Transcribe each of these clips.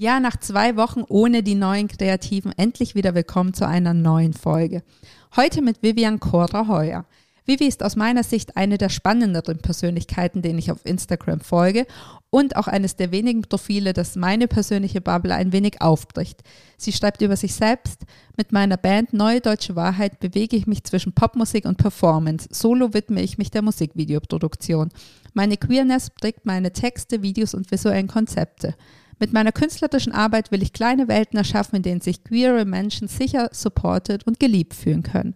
Ja, nach zwei Wochen ohne die neuen Kreativen endlich wieder willkommen zu einer neuen Folge. Heute mit Vivian Cora Heuer. Vivi ist aus meiner Sicht eine der spannenderen Persönlichkeiten, denen ich auf Instagram folge und auch eines der wenigen Profile, das meine persönliche Bubble ein wenig aufbricht. Sie schreibt über sich selbst, mit meiner Band Neue Deutsche Wahrheit bewege ich mich zwischen Popmusik und Performance. Solo widme ich mich der Musikvideoproduktion. Meine Queerness prägt meine Texte, Videos und visuellen Konzepte. Mit meiner künstlerischen Arbeit will ich kleine Welten erschaffen, in denen sich queere Menschen sicher supported und geliebt fühlen können.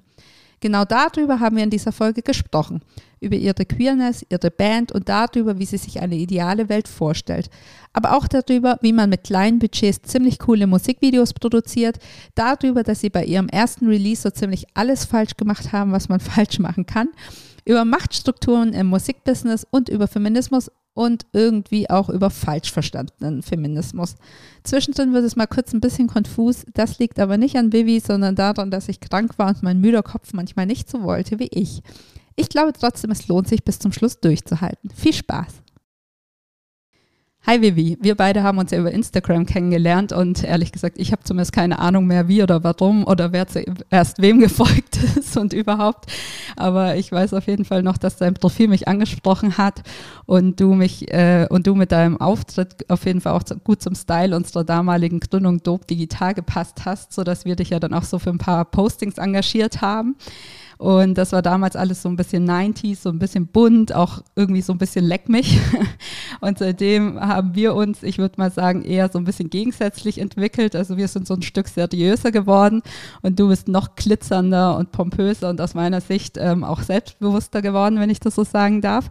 Genau darüber haben wir in dieser Folge gesprochen. Über ihre Queerness, ihre Band und darüber, wie sie sich eine ideale Welt vorstellt. Aber auch darüber, wie man mit kleinen Budgets ziemlich coole Musikvideos produziert. Darüber, dass sie bei ihrem ersten Release so ziemlich alles falsch gemacht haben, was man falsch machen kann. Über Machtstrukturen im Musikbusiness und über Feminismus und irgendwie auch über falsch verstandenen Feminismus. Zwischendrin wird es mal kurz ein bisschen konfus. Das liegt aber nicht an Vivi, sondern daran, dass ich krank war und mein müder Kopf manchmal nicht so wollte wie ich. Ich glaube trotzdem, es lohnt sich bis zum Schluss durchzuhalten. Viel Spaß! Hi Vivi, wir beide haben uns ja über Instagram kennengelernt und ehrlich gesagt, ich habe zumindest keine Ahnung mehr, wie oder warum oder wer zuerst wem gefolgt und überhaupt. Aber ich weiß auf jeden Fall noch, dass dein Profil mich angesprochen hat und du mich äh, und du mit deinem Auftritt auf jeden Fall auch gut zum Style unserer damaligen Gründung Dope Digital gepasst hast, sodass wir dich ja dann auch so für ein paar Postings engagiert haben. Und das war damals alles so ein bisschen 90s, so ein bisschen bunt, auch irgendwie so ein bisschen leck mich. Und seitdem haben wir uns, ich würde mal sagen, eher so ein bisschen gegensätzlich entwickelt. Also wir sind so ein Stück seriöser geworden und du bist noch glitzernder und pompöser und aus meiner Sicht ähm, auch selbstbewusster geworden, wenn ich das so sagen darf.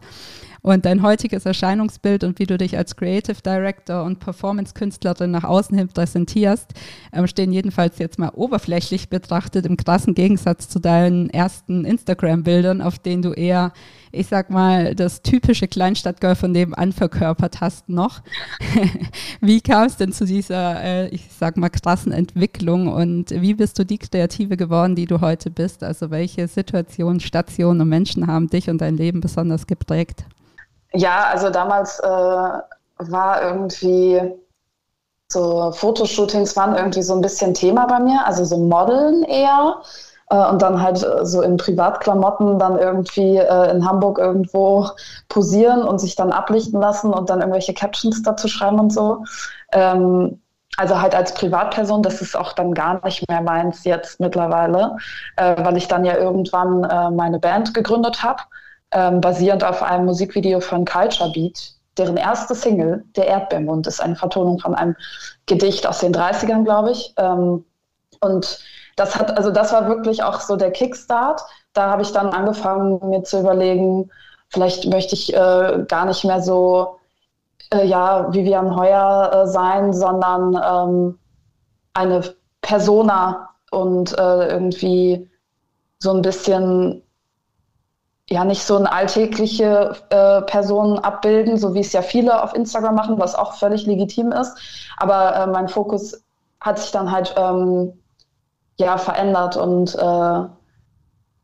Und dein heutiges Erscheinungsbild und wie du dich als Creative Director und Performance-Künstlerin nach außen hin präsentierst, ähm, stehen jedenfalls jetzt mal oberflächlich betrachtet im krassen Gegensatz zu deinen ersten Instagram-Bildern, auf denen du eher, ich sag mal, das typische Kleinstadtgirl von nebenan verkörpert hast noch. wie kam es denn zu dieser, äh, ich sag mal, krassen Entwicklung und wie bist du die Kreative geworden, die du heute bist? Also welche Situationen, Stationen und Menschen haben dich und dein Leben besonders geprägt? Ja, also damals äh, war irgendwie so Fotoshootings waren irgendwie so ein bisschen Thema bei mir, also so Modeln eher. Äh, und dann halt äh, so in Privatklamotten dann irgendwie äh, in Hamburg irgendwo posieren und sich dann ablichten lassen und dann irgendwelche Captions dazu schreiben und so. Ähm, also halt als Privatperson, das ist auch dann gar nicht mehr meins jetzt mittlerweile, äh, weil ich dann ja irgendwann äh, meine Band gegründet habe ähm, basierend auf einem Musikvideo von Culture Beat. Deren erste Single, Der Erdbeermund, ist eine Vertonung von einem Gedicht aus den 30ern, glaube ich. Ähm, und das hat, also das war wirklich auch so der Kickstart. Da habe ich dann angefangen, mir zu überlegen, vielleicht möchte ich äh, gar nicht mehr so, äh, ja, Vivian Heuer äh, sein, sondern ähm, eine Persona und äh, irgendwie so ein bisschen ja nicht so eine alltägliche äh, Person abbilden, so wie es ja viele auf Instagram machen, was auch völlig legitim ist. Aber äh, mein Fokus hat sich dann halt ähm, ja verändert und äh,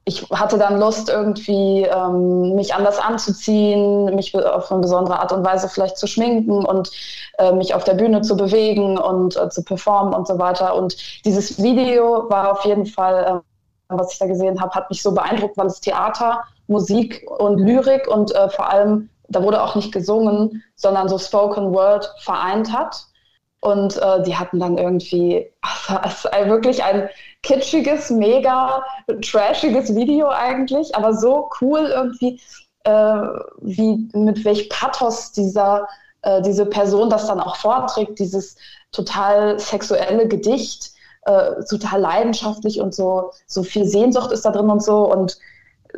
ich hatte dann Lust, irgendwie ähm, mich anders anzuziehen, mich auf eine besondere Art und Weise vielleicht zu schminken und äh, mich auf der Bühne zu bewegen und äh, zu performen und so weiter. Und dieses Video war auf jeden Fall, äh, was ich da gesehen habe, hat mich so beeindruckt, weil es Theater Musik und Lyrik und äh, vor allem, da wurde auch nicht gesungen, sondern so Spoken Word vereint hat. Und äh, die hatten dann irgendwie, es ist wirklich ein kitschiges, mega trashiges Video eigentlich, aber so cool irgendwie, äh, wie mit welch Pathos dieser, äh, diese Person das dann auch vorträgt, dieses total sexuelle Gedicht, äh, total leidenschaftlich und so, so viel Sehnsucht ist da drin und so. Und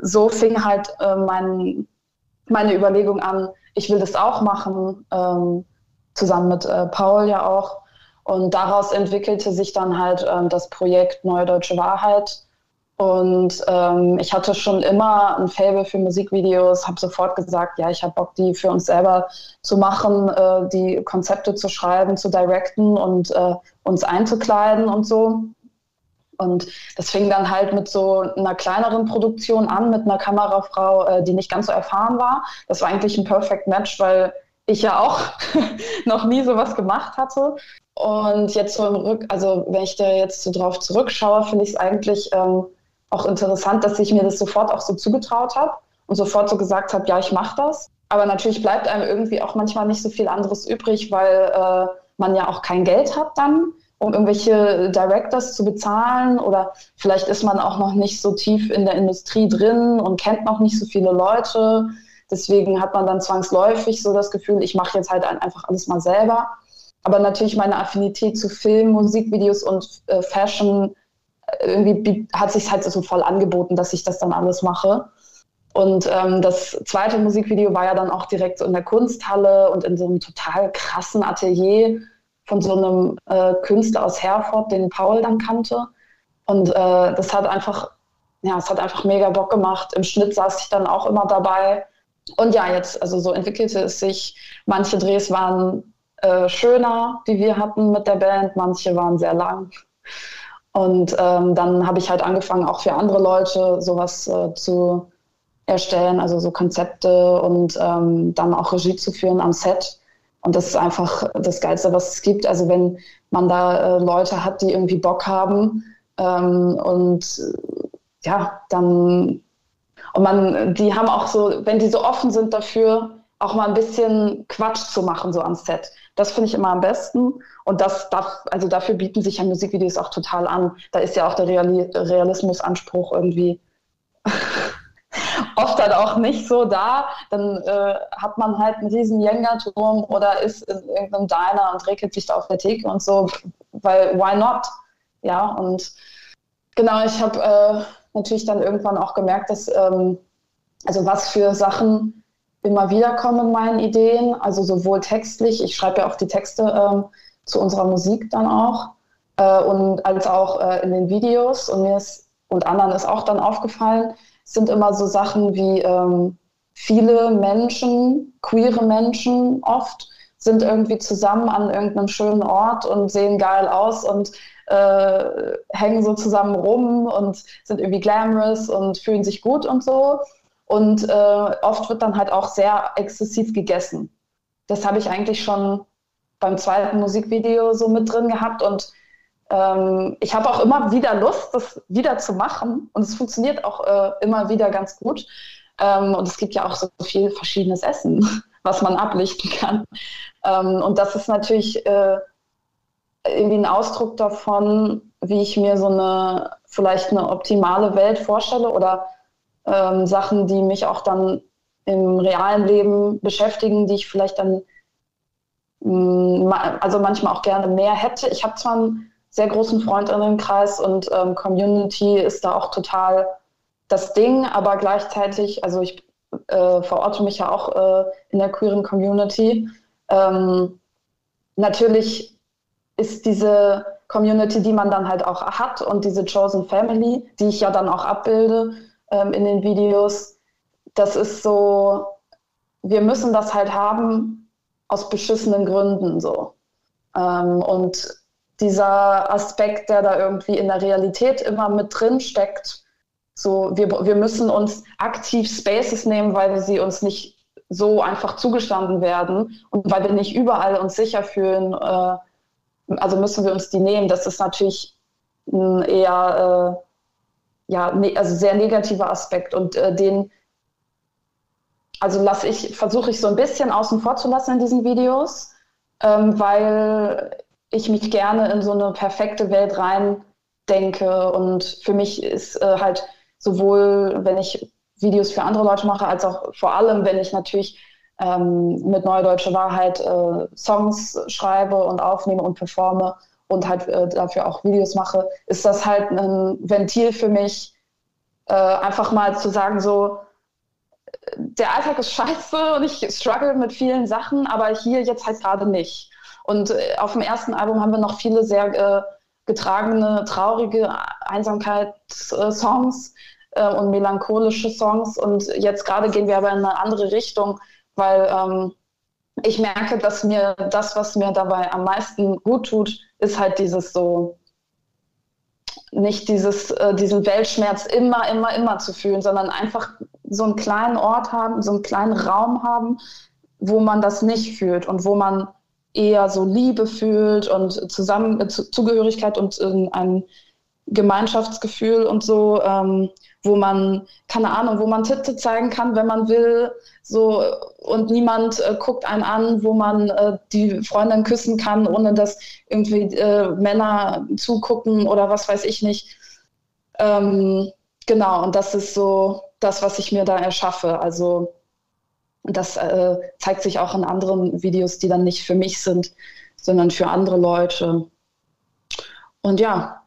so fing halt äh, mein, meine Überlegung an, ich will das auch machen. Ähm, zusammen mit äh, Paul ja auch. Und daraus entwickelte sich dann halt ähm, das Projekt Neue Deutsche Wahrheit. Und ähm, ich hatte schon immer ein Fable für Musikvideos, habe sofort gesagt, ja, ich habe Bock, die für uns selber zu machen, äh, die Konzepte zu schreiben, zu directen und äh, uns einzukleiden und so. Und das fing dann halt mit so einer kleineren Produktion an, mit einer Kamerafrau, äh, die nicht ganz so erfahren war. Das war eigentlich ein Perfect Match, weil ich ja auch noch nie sowas gemacht hatte. Und jetzt so im Rück, also wenn ich da jetzt so drauf zurückschaue, finde ich es eigentlich ähm, auch interessant, dass ich mir das sofort auch so zugetraut habe und sofort so gesagt habe, ja, ich mache das. Aber natürlich bleibt einem irgendwie auch manchmal nicht so viel anderes übrig, weil äh, man ja auch kein Geld hat dann, um irgendwelche Directors zu bezahlen oder vielleicht ist man auch noch nicht so tief in der Industrie drin und kennt noch nicht so viele Leute. Deswegen hat man dann zwangsläufig so das Gefühl, ich mache jetzt halt einfach alles mal selber. Aber natürlich meine Affinität zu Film, Musikvideos und äh, Fashion irgendwie hat sich halt so voll angeboten, dass ich das dann alles mache. Und ähm, das zweite Musikvideo war ja dann auch direkt so in der Kunsthalle und in so einem total krassen Atelier von so einem äh, Künstler aus Herford, den Paul dann kannte. Und äh, das hat einfach, ja, es hat einfach mega Bock gemacht. Im Schnitt saß ich dann auch immer dabei. Und ja, jetzt, also so entwickelte es sich. Manche Drehs waren äh, schöner, die wir hatten mit der Band, manche waren sehr lang. Und ähm, dann habe ich halt angefangen, auch für andere Leute sowas äh, zu erstellen, also so Konzepte und ähm, dann auch Regie zu führen am Set. Und das ist einfach das Geilste, was es gibt. Also wenn man da äh, Leute hat, die irgendwie Bock haben ähm, und äh, ja, dann und man, die haben auch so, wenn die so offen sind dafür, auch mal ein bisschen Quatsch zu machen so am Set. Das finde ich immer am besten. Und das darf, also dafür bieten sich ja Musikvideos auch total an. Da ist ja auch der Reali Realismusanspruch irgendwie oft halt auch nicht so da. Dann äh, hat man halt einen riesen Jenga-Turm oder ist in irgendeinem Diner und regelt sich da auf der Theke und so, weil why not? Ja, und genau, ich habe äh, natürlich dann irgendwann auch gemerkt, dass ähm, also was für Sachen immer wieder kommen in meinen Ideen, also sowohl textlich, ich schreibe ja auch die Texte ähm, zu unserer Musik dann auch, äh, und als auch äh, in den Videos und mir ist und anderen ist auch dann aufgefallen, sind immer so Sachen wie ähm, viele Menschen, queere Menschen oft, sind irgendwie zusammen an irgendeinem schönen Ort und sehen geil aus und äh, hängen so zusammen rum und sind irgendwie glamorous und fühlen sich gut und so. Und äh, oft wird dann halt auch sehr exzessiv gegessen. Das habe ich eigentlich schon beim zweiten Musikvideo so mit drin gehabt und ähm, ich habe auch immer wieder Lust, das wieder zu machen und es funktioniert auch äh, immer wieder ganz gut. Ähm, und es gibt ja auch so viel verschiedenes Essen, was man ablichten kann. Ähm, und das ist natürlich äh, irgendwie ein Ausdruck davon, wie ich mir so eine vielleicht eine optimale Welt vorstelle oder ähm, Sachen, die mich auch dann im realen Leben beschäftigen, die ich vielleicht dann mm, also manchmal auch gerne mehr hätte. Ich habe zwar einen sehr großen Freundinnenkreis und ähm, Community ist da auch total das Ding, aber gleichzeitig, also ich äh, verorte mich ja auch äh, in der queeren Community. Ähm, natürlich ist diese Community, die man dann halt auch hat und diese Chosen Family, die ich ja dann auch abbilde, ähm, in den Videos. Das ist so, wir müssen das halt haben aus beschissenen Gründen so. Ähm, und dieser Aspekt, der da irgendwie in der Realität immer mit drin steckt, so, wir, wir müssen uns aktiv Spaces nehmen, weil sie uns nicht so einfach zugestanden werden und weil wir nicht überall uns sicher fühlen, äh, also müssen wir uns die nehmen. Das ist natürlich ein eher äh, ja, ne, also sehr negativer Aspekt und äh, den, also ich, versuche ich so ein bisschen außen vor zu lassen in diesen Videos, ähm, weil ich mich gerne in so eine perfekte Welt rein denke und für mich ist äh, halt sowohl, wenn ich Videos für andere Leute mache, als auch vor allem, wenn ich natürlich ähm, mit Neue Deutsche Wahrheit äh, Songs schreibe und aufnehme und performe, und halt äh, dafür auch Videos mache, ist das halt ein Ventil für mich, äh, einfach mal zu sagen, so, der Alltag ist scheiße und ich struggle mit vielen Sachen, aber hier jetzt halt gerade nicht. Und äh, auf dem ersten Album haben wir noch viele sehr äh, getragene, traurige Einsamkeitssongs äh, und melancholische Songs. Und jetzt gerade gehen wir aber in eine andere Richtung, weil ähm, ich merke, dass mir das, was mir dabei am meisten gut tut, ist halt dieses so, nicht dieses, äh, diesen Weltschmerz immer, immer, immer zu fühlen, sondern einfach so einen kleinen Ort haben, so einen kleinen Raum haben, wo man das nicht fühlt und wo man eher so Liebe fühlt und Zusammen äh, Zugehörigkeit und äh, ein Gemeinschaftsgefühl und so, ähm, wo man, keine Ahnung, wo man Titte zeigen kann, wenn man will, so und niemand äh, guckt einen an, wo man äh, die Freundin küssen kann, ohne dass irgendwie äh, Männer zugucken oder was weiß ich nicht. Ähm, genau, und das ist so das, was ich mir da erschaffe. Also das äh, zeigt sich auch in anderen Videos, die dann nicht für mich sind, sondern für andere Leute. Und ja.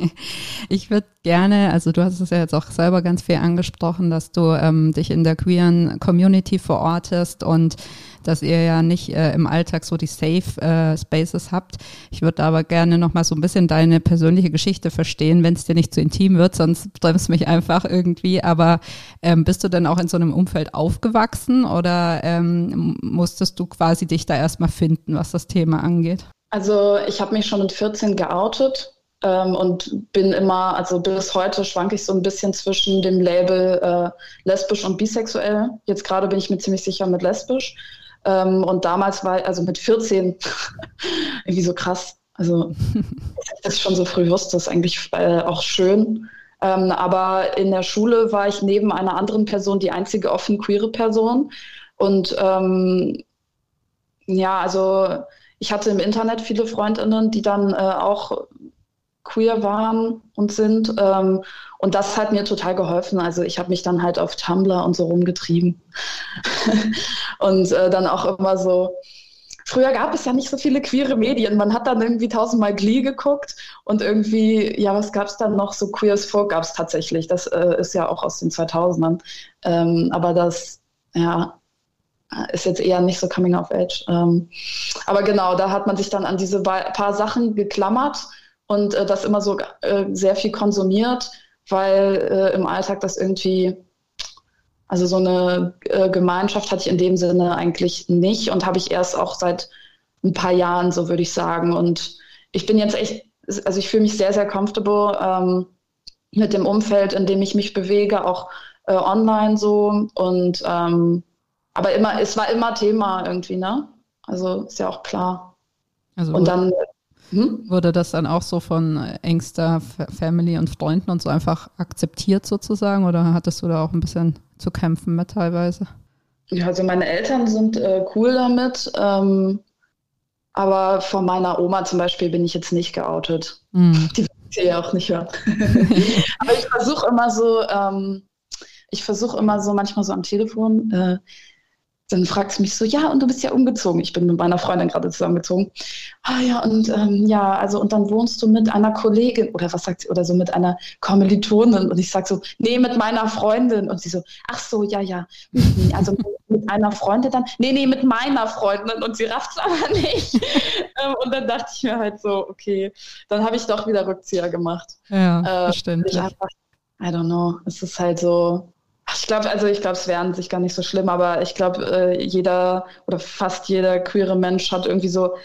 ich würde gerne, also du hast es ja jetzt auch selber ganz viel angesprochen, dass du ähm, dich in der queeren Community verortest und dass ihr ja nicht äh, im Alltag so die Safe äh, Spaces habt. Ich würde aber gerne noch mal so ein bisschen deine persönliche Geschichte verstehen, wenn es dir nicht zu intim wird, sonst bremst mich einfach irgendwie. Aber ähm, bist du denn auch in so einem Umfeld aufgewachsen oder ähm, musstest du quasi dich da erstmal finden, was das Thema angeht? Also ich habe mich schon mit 14 geoutet ähm, und bin immer, also bis heute schwanke ich so ein bisschen zwischen dem Label äh, lesbisch und bisexuell. Jetzt gerade bin ich mir ziemlich sicher mit lesbisch. Ähm, und damals war, also mit 14, irgendwie so krass. Also, das schon so früh wusste, ist eigentlich äh, auch schön. Ähm, aber in der Schule war ich neben einer anderen Person die einzige offen queere Person. Und ähm, ja, also ich hatte im Internet viele Freundinnen, die dann äh, auch queer waren und sind. Ähm, und das hat mir total geholfen. Also ich habe mich dann halt auf Tumblr und so rumgetrieben. und äh, dann auch immer so. Früher gab es ja nicht so viele queere Medien. Man hat dann irgendwie tausendmal Glee geguckt und irgendwie, ja, was gab es dann noch? So Queer as Folk gab es tatsächlich. Das äh, ist ja auch aus den 2000ern. Ähm, aber das, ja, ist jetzt eher nicht so Coming of Age. Ähm, aber genau, da hat man sich dann an diese paar Sachen geklammert und äh, das immer so äh, sehr viel konsumiert, weil äh, im Alltag das irgendwie, also so eine äh, Gemeinschaft hatte ich in dem Sinne eigentlich nicht und habe ich erst auch seit ein paar Jahren, so würde ich sagen. Und ich bin jetzt echt, also ich fühle mich sehr, sehr comfortable ähm, mit dem Umfeld, in dem ich mich bewege, auch äh, online so und ähm, aber immer, es war immer Thema irgendwie, ne? Also ist ja auch klar. Also und dann hm? wurde das dann auch so von engster Family und Freunden und so einfach akzeptiert sozusagen oder hattest du da auch ein bisschen zu kämpfen mit teilweise? Ja, also meine Eltern sind äh, cool damit, ähm, aber von meiner Oma zum Beispiel bin ich jetzt nicht geoutet. Mhm. Die will ich ja auch nicht hören. aber ich versuche immer so, ähm, ich versuche immer so manchmal so am Telefon, äh, dann fragt sie mich so, ja, und du bist ja umgezogen. Ich bin mit meiner Freundin gerade zusammengezogen. Ah ja, und ähm, ja, also und dann wohnst du mit einer Kollegin oder was sagt sie, oder so mit einer Kommilitonin. Und ich sag so, nee, mit meiner Freundin. Und sie so, ach so, ja, ja. Mhm, also mit einer Freundin dann, nee, nee, mit meiner Freundin. Und sie rafft es aber nicht. Ähm, und dann dachte ich mir halt so, okay, dann habe ich doch wieder Rückzieher gemacht. Ja, äh, verständlich. Einfach, I don't know, es ist halt so, ich glaube, also ich glaube, es wäre an sich gar nicht so schlimm, aber ich glaube, äh, jeder oder fast jeder queere Mensch hat irgendwie so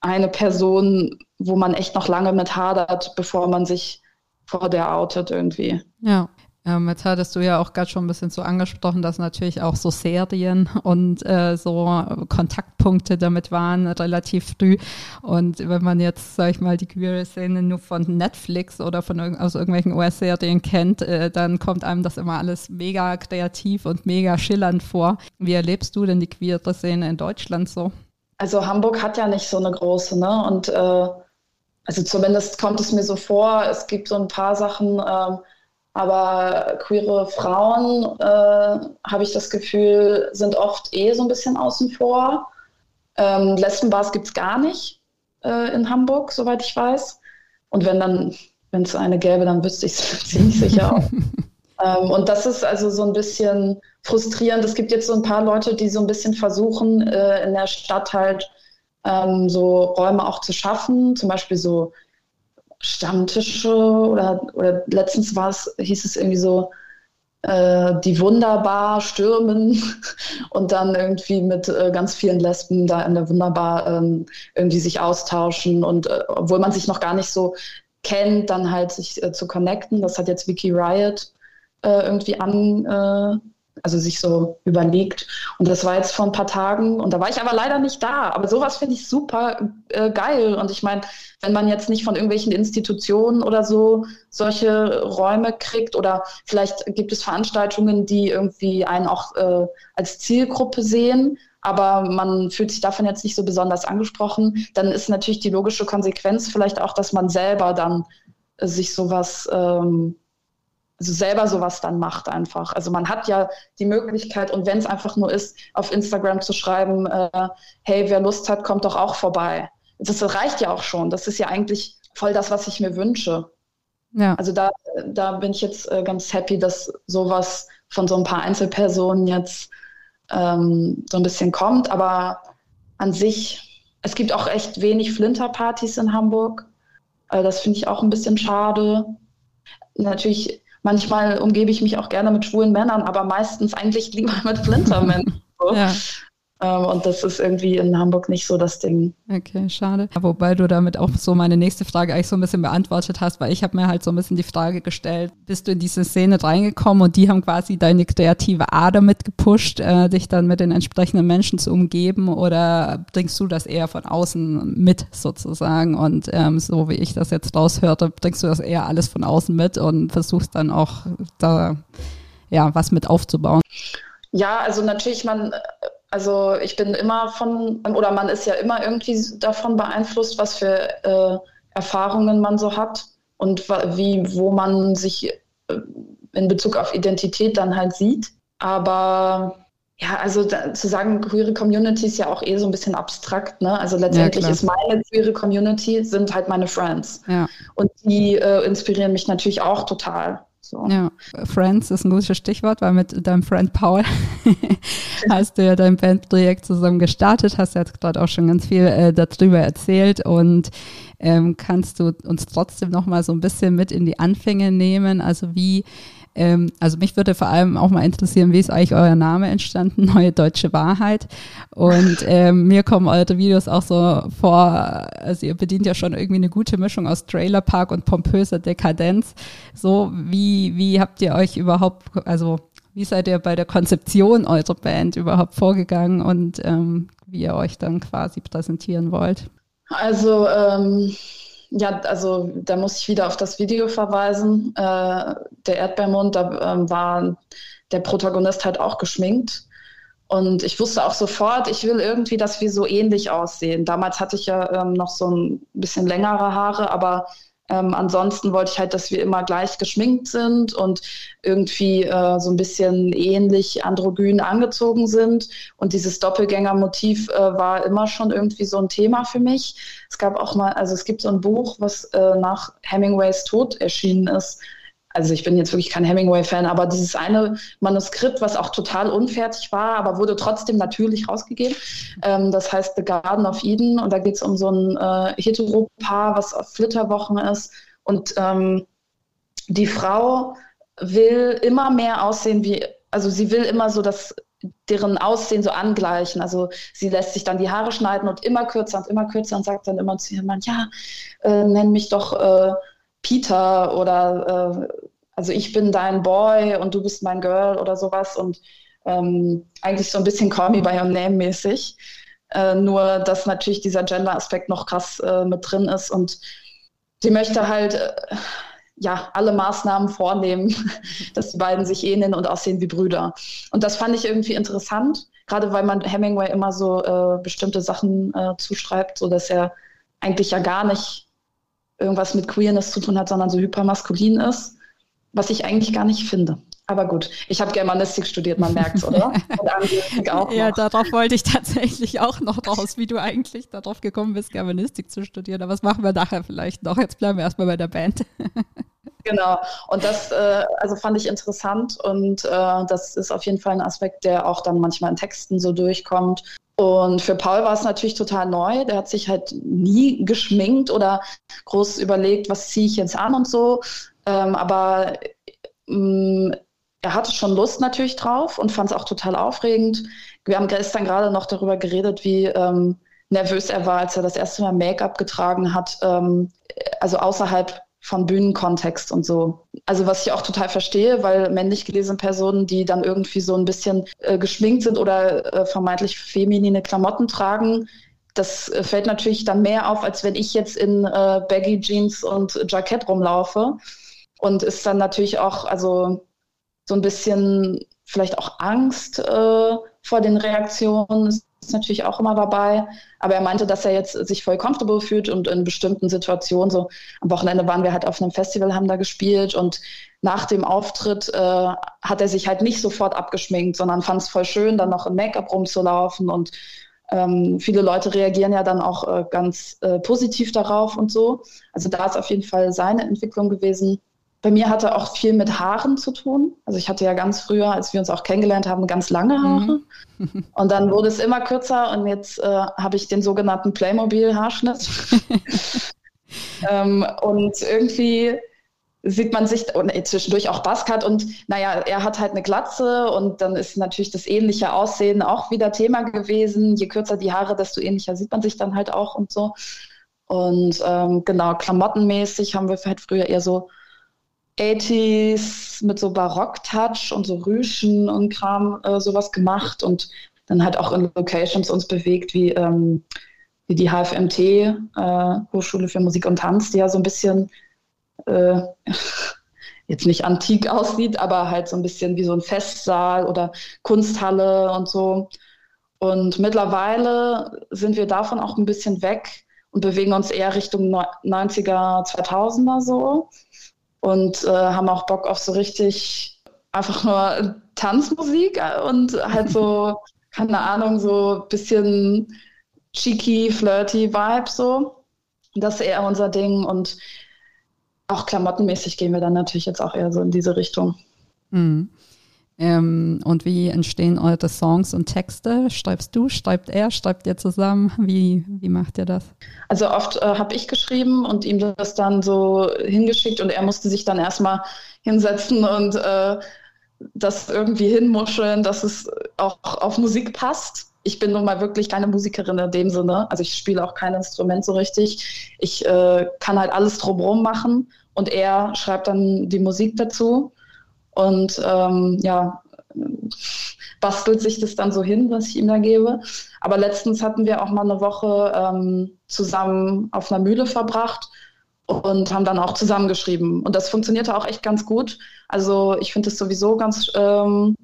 eine Person, wo man echt noch lange mit hadert, bevor man sich vor der outet irgendwie. Ja. Ähm, jetzt hattest du ja auch gerade schon ein bisschen so angesprochen, dass natürlich auch so Serien und äh, so Kontaktpunkte damit waren relativ früh. Und wenn man jetzt, sag ich mal, die queere Szene nur von Netflix oder von aus irgendwelchen US-Serien kennt, äh, dann kommt einem das immer alles mega kreativ und mega schillernd vor. Wie erlebst du denn die queere Szene in Deutschland so? Also Hamburg hat ja nicht so eine große, ne? Und äh, also zumindest kommt es mir so vor, es gibt so ein paar Sachen, äh, aber queere Frauen, äh, habe ich das Gefühl, sind oft eh so ein bisschen außen vor. Ähm, Lesbenbars gibt es gar nicht äh, in Hamburg, soweit ich weiß. Und wenn dann, wenn es eine gäbe, dann wüsste ich es ziemlich sicher auch. Ähm, und das ist also so ein bisschen frustrierend. Es gibt jetzt so ein paar Leute, die so ein bisschen versuchen, äh, in der Stadt halt ähm, so Räume auch zu schaffen, zum Beispiel so Stammtische oder, oder letztens war es, hieß es irgendwie so, äh, die wunderbar stürmen und dann irgendwie mit äh, ganz vielen Lesben da in der Wunderbar ähm, irgendwie sich austauschen und äh, obwohl man sich noch gar nicht so kennt, dann halt sich äh, zu connecten. Das hat jetzt Wiki Riot äh, irgendwie an, äh, also sich so überlegt. Und das war jetzt vor ein paar Tagen und da war ich aber leider nicht da. Aber sowas finde ich super äh, geil. Und ich meine, wenn man jetzt nicht von irgendwelchen Institutionen oder so solche Räume kriegt oder vielleicht gibt es Veranstaltungen, die irgendwie einen auch äh, als Zielgruppe sehen, aber man fühlt sich davon jetzt nicht so besonders angesprochen, dann ist natürlich die logische Konsequenz vielleicht auch, dass man selber dann sich sowas ähm, also selber sowas dann macht einfach. Also man hat ja die Möglichkeit und wenn es einfach nur ist, auf Instagram zu schreiben, äh, hey, wer Lust hat, kommt doch auch vorbei. Das reicht ja auch schon. Das ist ja eigentlich voll das, was ich mir wünsche. Ja. Also da, da bin ich jetzt äh, ganz happy, dass sowas von so ein paar Einzelpersonen jetzt ähm, so ein bisschen kommt. Aber an sich, es gibt auch echt wenig Flinterpartys in Hamburg. Also das finde ich auch ein bisschen schade. Natürlich Manchmal umgebe ich mich auch gerne mit schwulen Männern, aber meistens eigentlich lieber mit Flintermännern. So. ja. Ähm, und das ist irgendwie in Hamburg nicht so das Ding. Okay, schade. Wobei du damit auch so meine nächste Frage eigentlich so ein bisschen beantwortet hast, weil ich habe mir halt so ein bisschen die Frage gestellt, bist du in diese Szene reingekommen und die haben quasi deine kreative Ader mitgepusht, äh, dich dann mit den entsprechenden Menschen zu umgeben oder bringst du das eher von außen mit sozusagen und ähm, so wie ich das jetzt raushörte, bringst du das eher alles von außen mit und versuchst dann auch da ja was mit aufzubauen? Ja, also natürlich, man also ich bin immer von, oder man ist ja immer irgendwie davon beeinflusst, was für äh, Erfahrungen man so hat und wie, wo man sich äh, in Bezug auf Identität dann halt sieht. Aber ja, also da, zu sagen, queere Community ist ja auch eh so ein bisschen abstrakt. Ne? Also letztendlich ja, ist meine queere Community, sind halt meine Friends. Ja. Und die äh, inspirieren mich natürlich auch total. So. Ja, Friends ist ein gutes Stichwort, weil mit deinem Friend Paul hast du ja dein Bandprojekt zusammen gestartet, hast ja gerade auch schon ganz viel äh, darüber erzählt und ähm, kannst du uns trotzdem noch mal so ein bisschen mit in die Anfänge nehmen? Also wie ähm, also mich würde vor allem auch mal interessieren, wie ist eigentlich euer Name entstanden, Neue Deutsche Wahrheit. Und ähm, mir kommen eure Videos auch so vor, also ihr bedient ja schon irgendwie eine gute Mischung aus Trailerpark und pompöser Dekadenz. So, wie, wie habt ihr euch überhaupt, also wie seid ihr bei der Konzeption eurer Band überhaupt vorgegangen und ähm, wie ihr euch dann quasi präsentieren wollt? Also ähm, ja, also da muss ich wieder auf das Video verweisen. Äh, der Erdbeermund, da äh, war der Protagonist halt auch geschminkt. Und ich wusste auch sofort, ich will irgendwie, dass wir so ähnlich aussehen. Damals hatte ich ja ähm, noch so ein bisschen längere Haare, aber ähm, ansonsten wollte ich halt, dass wir immer gleich geschminkt sind und irgendwie äh, so ein bisschen ähnlich androgyn angezogen sind. Und dieses Doppelgängermotiv äh, war immer schon irgendwie so ein Thema für mich. Es gab auch mal, also es gibt so ein Buch, was äh, nach Hemingways Tod erschienen ist, also ich bin jetzt wirklich kein Hemingway-Fan, aber dieses eine Manuskript, was auch total unfertig war, aber wurde trotzdem natürlich rausgegeben, ähm, das heißt The Garden of Eden. Und da geht es um so ein äh, Heteropaar, was auf Flitterwochen ist. Und ähm, die Frau will immer mehr aussehen wie, also sie will immer so das deren Aussehen so angleichen. Also sie lässt sich dann die Haare schneiden und immer kürzer und immer kürzer und sagt dann immer zu ihrem Mann, ja, äh, nenn mich doch äh, Peter oder äh, also ich bin dein Boy und du bist mein Girl oder sowas und ähm, eigentlich so ein bisschen Call Me By Your Name mäßig. Äh, nur, dass natürlich dieser Gender-Aspekt noch krass äh, mit drin ist und sie möchte halt äh, ja alle Maßnahmen vornehmen, dass die beiden sich ähneln und aussehen wie Brüder. Und das fand ich irgendwie interessant, gerade weil man Hemingway immer so äh, bestimmte Sachen äh, zuschreibt, so dass er eigentlich ja gar nicht irgendwas mit Queerness zu tun hat, sondern so hypermaskulin ist, was ich eigentlich gar nicht finde. Aber gut, ich habe Germanistik studiert, man merkt es, oder? ja, darauf wollte ich tatsächlich auch noch raus, wie du eigentlich darauf gekommen bist, Germanistik zu studieren. Aber das machen wir nachher vielleicht noch. Jetzt bleiben wir erstmal bei der Band. Genau. Und das äh, also fand ich interessant und äh, das ist auf jeden Fall ein Aspekt, der auch dann manchmal in Texten so durchkommt. Und für Paul war es natürlich total neu. Der hat sich halt nie geschminkt oder groß überlegt, was ziehe ich jetzt an und so. Ähm, aber ähm, er hatte schon Lust natürlich drauf und fand es auch total aufregend. Wir haben gestern gerade noch darüber geredet, wie ähm, nervös er war, als er das erste Mal Make-up getragen hat, ähm, also außerhalb von Bühnenkontext und so. Also was ich auch total verstehe, weil männlich gelesene Personen, die dann irgendwie so ein bisschen äh, geschminkt sind oder äh, vermeintlich feminine Klamotten tragen, das äh, fällt natürlich dann mehr auf, als wenn ich jetzt in äh, Baggy Jeans und Jackett rumlaufe. Und ist dann natürlich auch, also so ein bisschen vielleicht auch Angst äh, vor den Reaktionen ist natürlich auch immer dabei. Aber er meinte, dass er jetzt sich voll comfortable fühlt und in bestimmten Situationen, so am Wochenende waren wir halt auf einem Festival, haben da gespielt und nach dem Auftritt äh, hat er sich halt nicht sofort abgeschminkt, sondern fand es voll schön, dann noch im Make-up rumzulaufen und ähm, viele Leute reagieren ja dann auch äh, ganz äh, positiv darauf und so. Also da ist auf jeden Fall seine Entwicklung gewesen. Bei mir hatte auch viel mit Haaren zu tun. Also ich hatte ja ganz früher, als wir uns auch kennengelernt haben, ganz lange Haare. Mhm. Und dann wurde es immer kürzer und jetzt äh, habe ich den sogenannten Playmobil-Haarschnitt. ähm, und irgendwie sieht man sich und zwischendurch auch Baskat und naja, er hat halt eine Glatze und dann ist natürlich das ähnliche Aussehen auch wieder Thema gewesen. Je kürzer die Haare, desto ähnlicher sieht man sich dann halt auch und so. Und ähm, genau, klamottenmäßig haben wir halt früher eher so 80s mit so Barock-Touch und so Rüschen und Kram äh, sowas gemacht und dann halt auch in Locations uns bewegt, wie, ähm, wie die HFMT, äh, Hochschule für Musik und Tanz, die ja so ein bisschen äh, jetzt nicht antik aussieht, aber halt so ein bisschen wie so ein Festsaal oder Kunsthalle und so. Und mittlerweile sind wir davon auch ein bisschen weg und bewegen uns eher Richtung 90er, 2000er so und äh, haben auch Bock auf so richtig einfach nur Tanzmusik und halt so, keine Ahnung, so ein bisschen cheeky, flirty Vibe so. Das ist eher unser Ding und auch klamottenmäßig gehen wir dann natürlich jetzt auch eher so in diese Richtung. Mhm. Ähm, und wie entstehen eure Songs und Texte? Schreibst du, schreibt er, schreibt ihr zusammen? Wie, wie macht ihr das? Also oft äh, habe ich geschrieben und ihm das dann so hingeschickt und er musste sich dann erstmal hinsetzen und äh, das irgendwie hinmuscheln, dass es auch auf Musik passt. Ich bin nun mal wirklich keine Musikerin in dem Sinne. Also ich spiele auch kein Instrument so richtig. Ich äh, kann halt alles drumherum machen und er schreibt dann die Musik dazu und ähm, ja, bastelt sich das dann so hin, was ich ihm da gebe. Aber letztens hatten wir auch mal eine Woche ähm, zusammen auf einer Mühle verbracht und haben dann auch zusammengeschrieben. Und das funktionierte auch echt ganz gut. Also ich finde es sowieso ganz, ähm,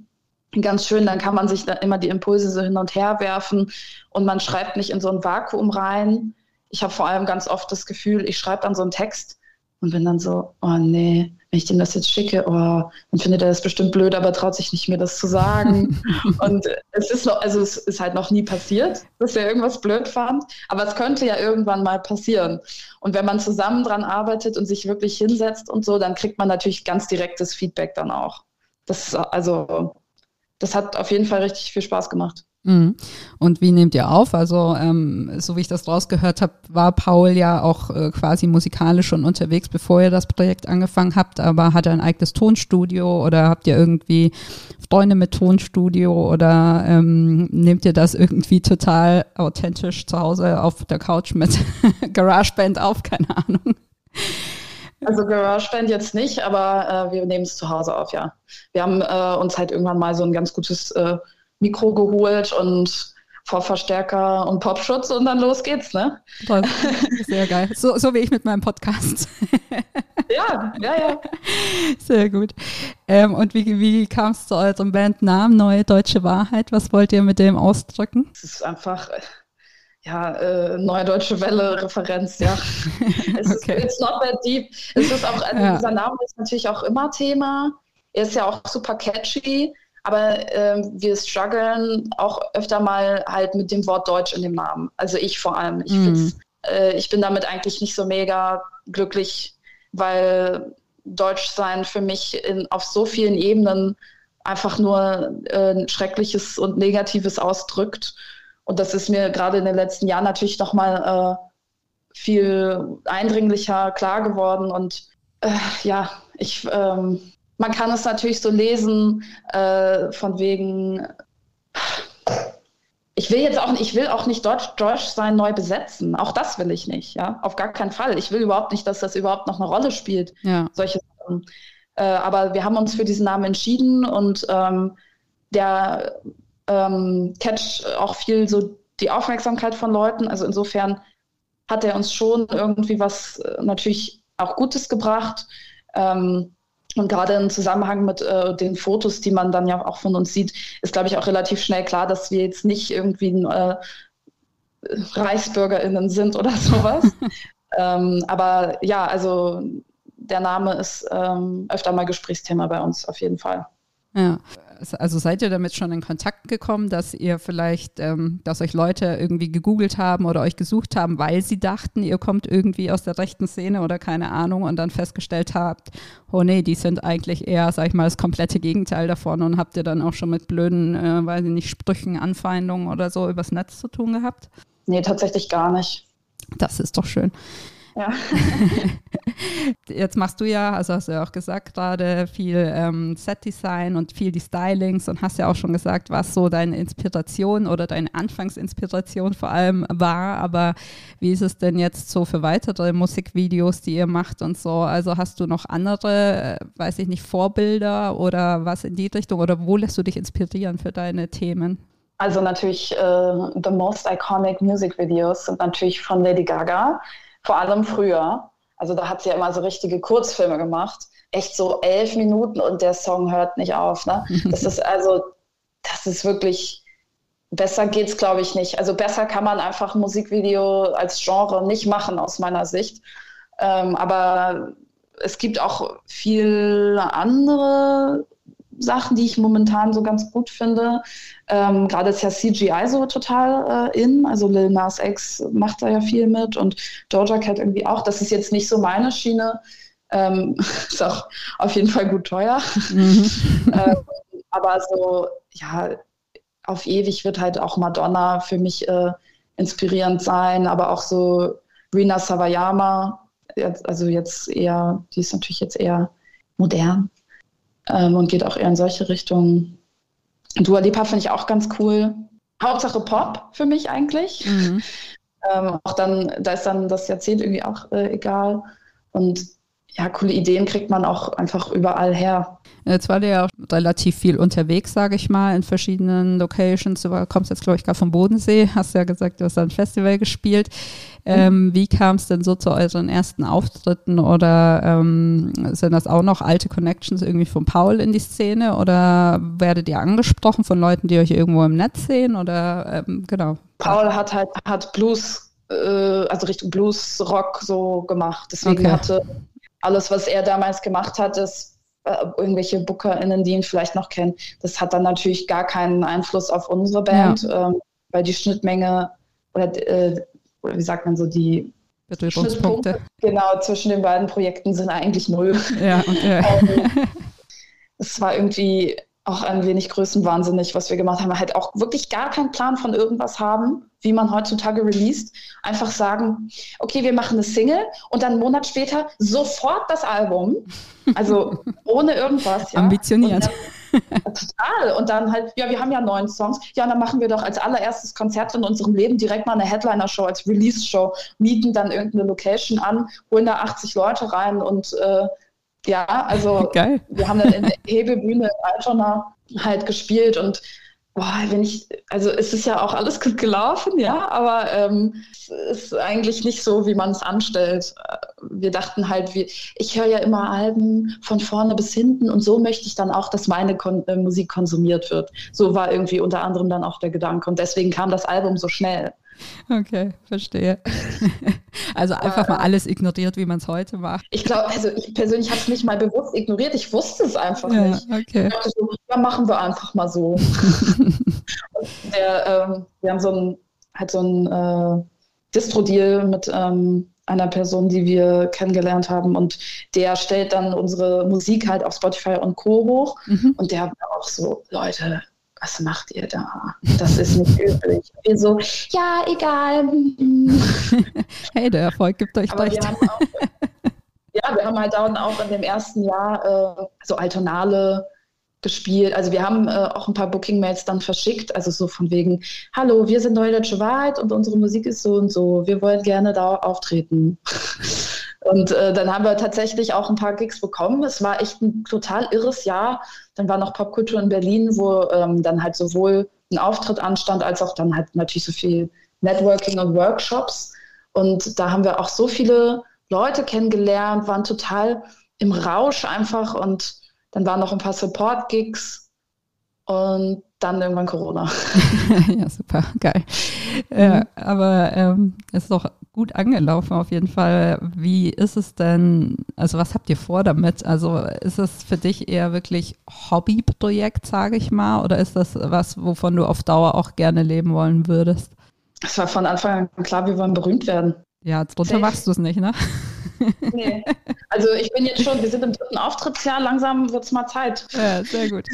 ganz schön. Dann kann man sich da immer die Impulse so hin und her werfen und man schreibt nicht in so ein Vakuum rein. Ich habe vor allem ganz oft das Gefühl, ich schreibe dann so einen Text und bin dann so, oh nee, wenn ich dem das jetzt schicke, oh, dann findet er das bestimmt blöd, aber traut sich nicht, mir das zu sagen. und es ist noch, also es ist halt noch nie passiert, dass er irgendwas blöd fand, aber es könnte ja irgendwann mal passieren. Und wenn man zusammen dran arbeitet und sich wirklich hinsetzt und so, dann kriegt man natürlich ganz direktes Feedback dann auch. Das, also, das hat auf jeden Fall richtig viel Spaß gemacht. Mhm. Und wie nehmt ihr auf? Also, ähm, so wie ich das rausgehört habe, war Paul ja auch äh, quasi musikalisch schon unterwegs, bevor ihr das Projekt angefangen habt, aber hat er ein eigenes Tonstudio oder habt ihr irgendwie Freunde mit Tonstudio oder ähm, nehmt ihr das irgendwie total authentisch zu Hause auf der Couch mit GarageBand auf? Keine Ahnung. Also GarageBand jetzt nicht, aber äh, wir nehmen es zu Hause auf, ja. Wir haben äh, uns halt irgendwann mal so ein ganz gutes äh, Mikro geholt und Vorverstärker und Popschutz und dann los geht's, ne? Toll. Sehr geil. So, so wie ich mit meinem Podcast. Ja, ja, ja. Sehr gut. Ähm, und wie, wie kam es zu eurem Bandnamen Neue Deutsche Wahrheit? Was wollt ihr mit dem ausdrücken? Es ist einfach, ja, äh, Neue Deutsche Welle Referenz, ja. es okay. ist it's not that deep. Es ist auch, also ja. dieser Name ist natürlich auch immer Thema. Er ist ja auch super catchy. Aber äh, wir strugglen auch öfter mal halt mit dem Wort Deutsch in dem Namen. Also ich vor allem. Ich, mm. äh, ich bin damit eigentlich nicht so mega glücklich, weil Deutschsein für mich in, auf so vielen Ebenen einfach nur äh, Schreckliches und Negatives ausdrückt. Und das ist mir gerade in den letzten Jahren natürlich nochmal äh, viel eindringlicher klar geworden. Und äh, ja, ich, ähm, man kann es natürlich so lesen, äh, von wegen, ich will jetzt auch, ich will auch nicht Deutsch, Deutsch sein neu besetzen. Auch das will ich nicht, ja, auf gar keinen Fall. Ich will überhaupt nicht, dass das überhaupt noch eine Rolle spielt. Ja. Solche Sachen. Äh, aber wir haben uns für diesen Namen entschieden und ähm, der ähm, catch auch viel so die Aufmerksamkeit von Leuten. Also insofern hat er uns schon irgendwie was äh, natürlich auch Gutes gebracht. Ähm, und gerade im Zusammenhang mit äh, den Fotos, die man dann ja auch von uns sieht, ist, glaube ich, auch relativ schnell klar, dass wir jetzt nicht irgendwie äh, ReichsbürgerInnen sind oder sowas. ähm, aber ja, also der Name ist ähm, öfter mal Gesprächsthema bei uns auf jeden Fall. Ja, also seid ihr damit schon in Kontakt gekommen, dass ihr vielleicht, ähm, dass euch Leute irgendwie gegoogelt haben oder euch gesucht haben, weil sie dachten, ihr kommt irgendwie aus der rechten Szene oder keine Ahnung und dann festgestellt habt, oh nee, die sind eigentlich eher, sag ich mal, das komplette Gegenteil davon und habt ihr dann auch schon mit blöden, äh, weiß ich nicht, Sprüchen, Anfeindungen oder so übers Netz zu tun gehabt? Nee, tatsächlich gar nicht. Das ist doch schön. Ja. Jetzt machst du ja, also hast du ja auch gesagt, gerade viel ähm, Set-Design und viel die Stylings und hast ja auch schon gesagt, was so deine Inspiration oder deine Anfangsinspiration vor allem war. Aber wie ist es denn jetzt so für weitere Musikvideos, die ihr macht und so? Also hast du noch andere, äh, weiß ich nicht, Vorbilder oder was in die Richtung oder wo lässt du dich inspirieren für deine Themen? Also natürlich äh, the most iconic music videos sind natürlich von Lady Gaga vor allem früher. Also da hat sie ja immer so richtige Kurzfilme gemacht. Echt so elf Minuten und der Song hört nicht auf. Ne? Das ist also, das ist wirklich, besser geht's, glaube ich, nicht. Also besser kann man einfach ein Musikvideo als Genre nicht machen, aus meiner Sicht. Ähm, aber es gibt auch viel andere Sachen, die ich momentan so ganz gut finde. Ähm, Gerade ist ja CGI so total äh, in. Also Lil Nas X macht da ja viel mit und Doja Cat irgendwie auch. Das ist jetzt nicht so meine Schiene. Ähm, ist auch auf jeden Fall gut teuer. Mhm. ähm, aber so, ja, auf ewig wird halt auch Madonna für mich äh, inspirierend sein, aber auch so Rina Sawayama, also jetzt eher, die ist natürlich jetzt eher modern ähm, und geht auch eher in solche Richtungen. Dua Lipa finde ich auch ganz cool. Hauptsache Pop für mich eigentlich. Mhm. Ähm, auch dann, da ist dann das Jahrzehnt irgendwie auch äh, egal. Und ja, coole Ideen kriegt man auch einfach überall her. Jetzt war der ja auch relativ viel unterwegs, sage ich mal, in verschiedenen Locations. Du kommst jetzt, glaube ich, gerade vom Bodensee, hast ja gesagt, du hast ein Festival gespielt. Ähm, wie kam es denn so zu euren ersten Auftritten oder ähm, sind das auch noch alte Connections irgendwie von Paul in die Szene oder werdet ihr angesprochen von Leuten, die euch irgendwo im Netz sehen oder ähm, genau? Paul hat halt hat Blues, äh, also Richtung Blues Rock so gemacht. Deswegen okay. hatte alles, was er damals gemacht hat, ist äh, irgendwelche BookerInnen, die ihn vielleicht noch kennen, das hat dann natürlich gar keinen Einfluss auf unsere Band, ja. ähm, weil die Schnittmenge oder, äh, oder wie sagt man so, die Schnittpunkte genau zwischen den beiden Projekten sind eigentlich null. Ja, okay. ähm, es war irgendwie auch ein wenig größenwahnsinnig, was wir gemacht haben. Halt auch wirklich gar keinen Plan von irgendwas haben, wie man heutzutage released. Einfach sagen, okay, wir machen eine Single und dann einen Monat später sofort das Album. Also ohne irgendwas. Ja. Ambitioniert. Und dann, total. Und dann halt, ja, wir haben ja neun Songs. Ja, dann machen wir doch als allererstes Konzert in unserem Leben direkt mal eine Headliner-Show als Release-Show, mieten dann irgendeine Location an, holen da 80 Leute rein und äh, ja, also Geil. wir haben dann in der Hebebühne in Altona halt gespielt und boah, wenn ich, also es ist ja auch alles gut gelaufen, ja, aber ähm, es ist eigentlich nicht so, wie man es anstellt. Wir dachten halt, wir, ich höre ja immer Alben von vorne bis hinten und so möchte ich dann auch, dass meine Kon äh, Musik konsumiert wird. So war irgendwie unter anderem dann auch der Gedanke und deswegen kam das Album so schnell. Okay, verstehe. Also einfach mal alles ignoriert, wie man es heute macht. Ich glaube, also ich persönlich habe es nicht mal bewusst ignoriert. Ich wusste es einfach ja, nicht. Okay. Ich dachte so, ja, machen wir einfach mal so. der, ähm, wir haben so ein, halt so ein äh, Distro-Deal mit ähm, einer Person, die wir kennengelernt haben. Und der stellt dann unsere Musik halt auf Spotify und Co. hoch. Mhm. Und der war auch so, Leute, was macht ihr da? Das ist nicht üblich. Wir so, ja, egal. hey, der Erfolg gibt euch recht. ja, wir haben halt dann auch in dem ersten Jahr äh, so Altonale gespielt. Also wir haben äh, auch ein paar Booking-Mails dann verschickt, also so von wegen, hallo, wir sind Neue Deutsche Wahrheit und unsere Musik ist so und so, wir wollen gerne da auftreten. und äh, dann haben wir tatsächlich auch ein paar Gigs bekommen. Es war echt ein total irres Jahr. Dann war noch Popkultur in Berlin, wo ähm, dann halt sowohl ein Auftritt anstand, als auch dann halt natürlich so viel Networking und Workshops. Und da haben wir auch so viele Leute kennengelernt, waren total im Rausch einfach und dann waren noch ein paar Support-Gigs und dann irgendwann Corona. ja, super, geil. Mhm. aber ähm, ist doch gut angelaufen auf jeden Fall. Wie ist es denn, also was habt ihr vor damit? Also ist es für dich eher wirklich Hobbyprojekt, sage ich mal, oder ist das was, wovon du auf Dauer auch gerne leben wollen würdest? Es war von Anfang an klar, wir wollen berühmt werden. Ja, drunter machst du es nicht, ne? Nee. Also ich bin jetzt schon, wir sind im dritten Auftrittsjahr, langsam wird es mal Zeit. Ja, sehr gut.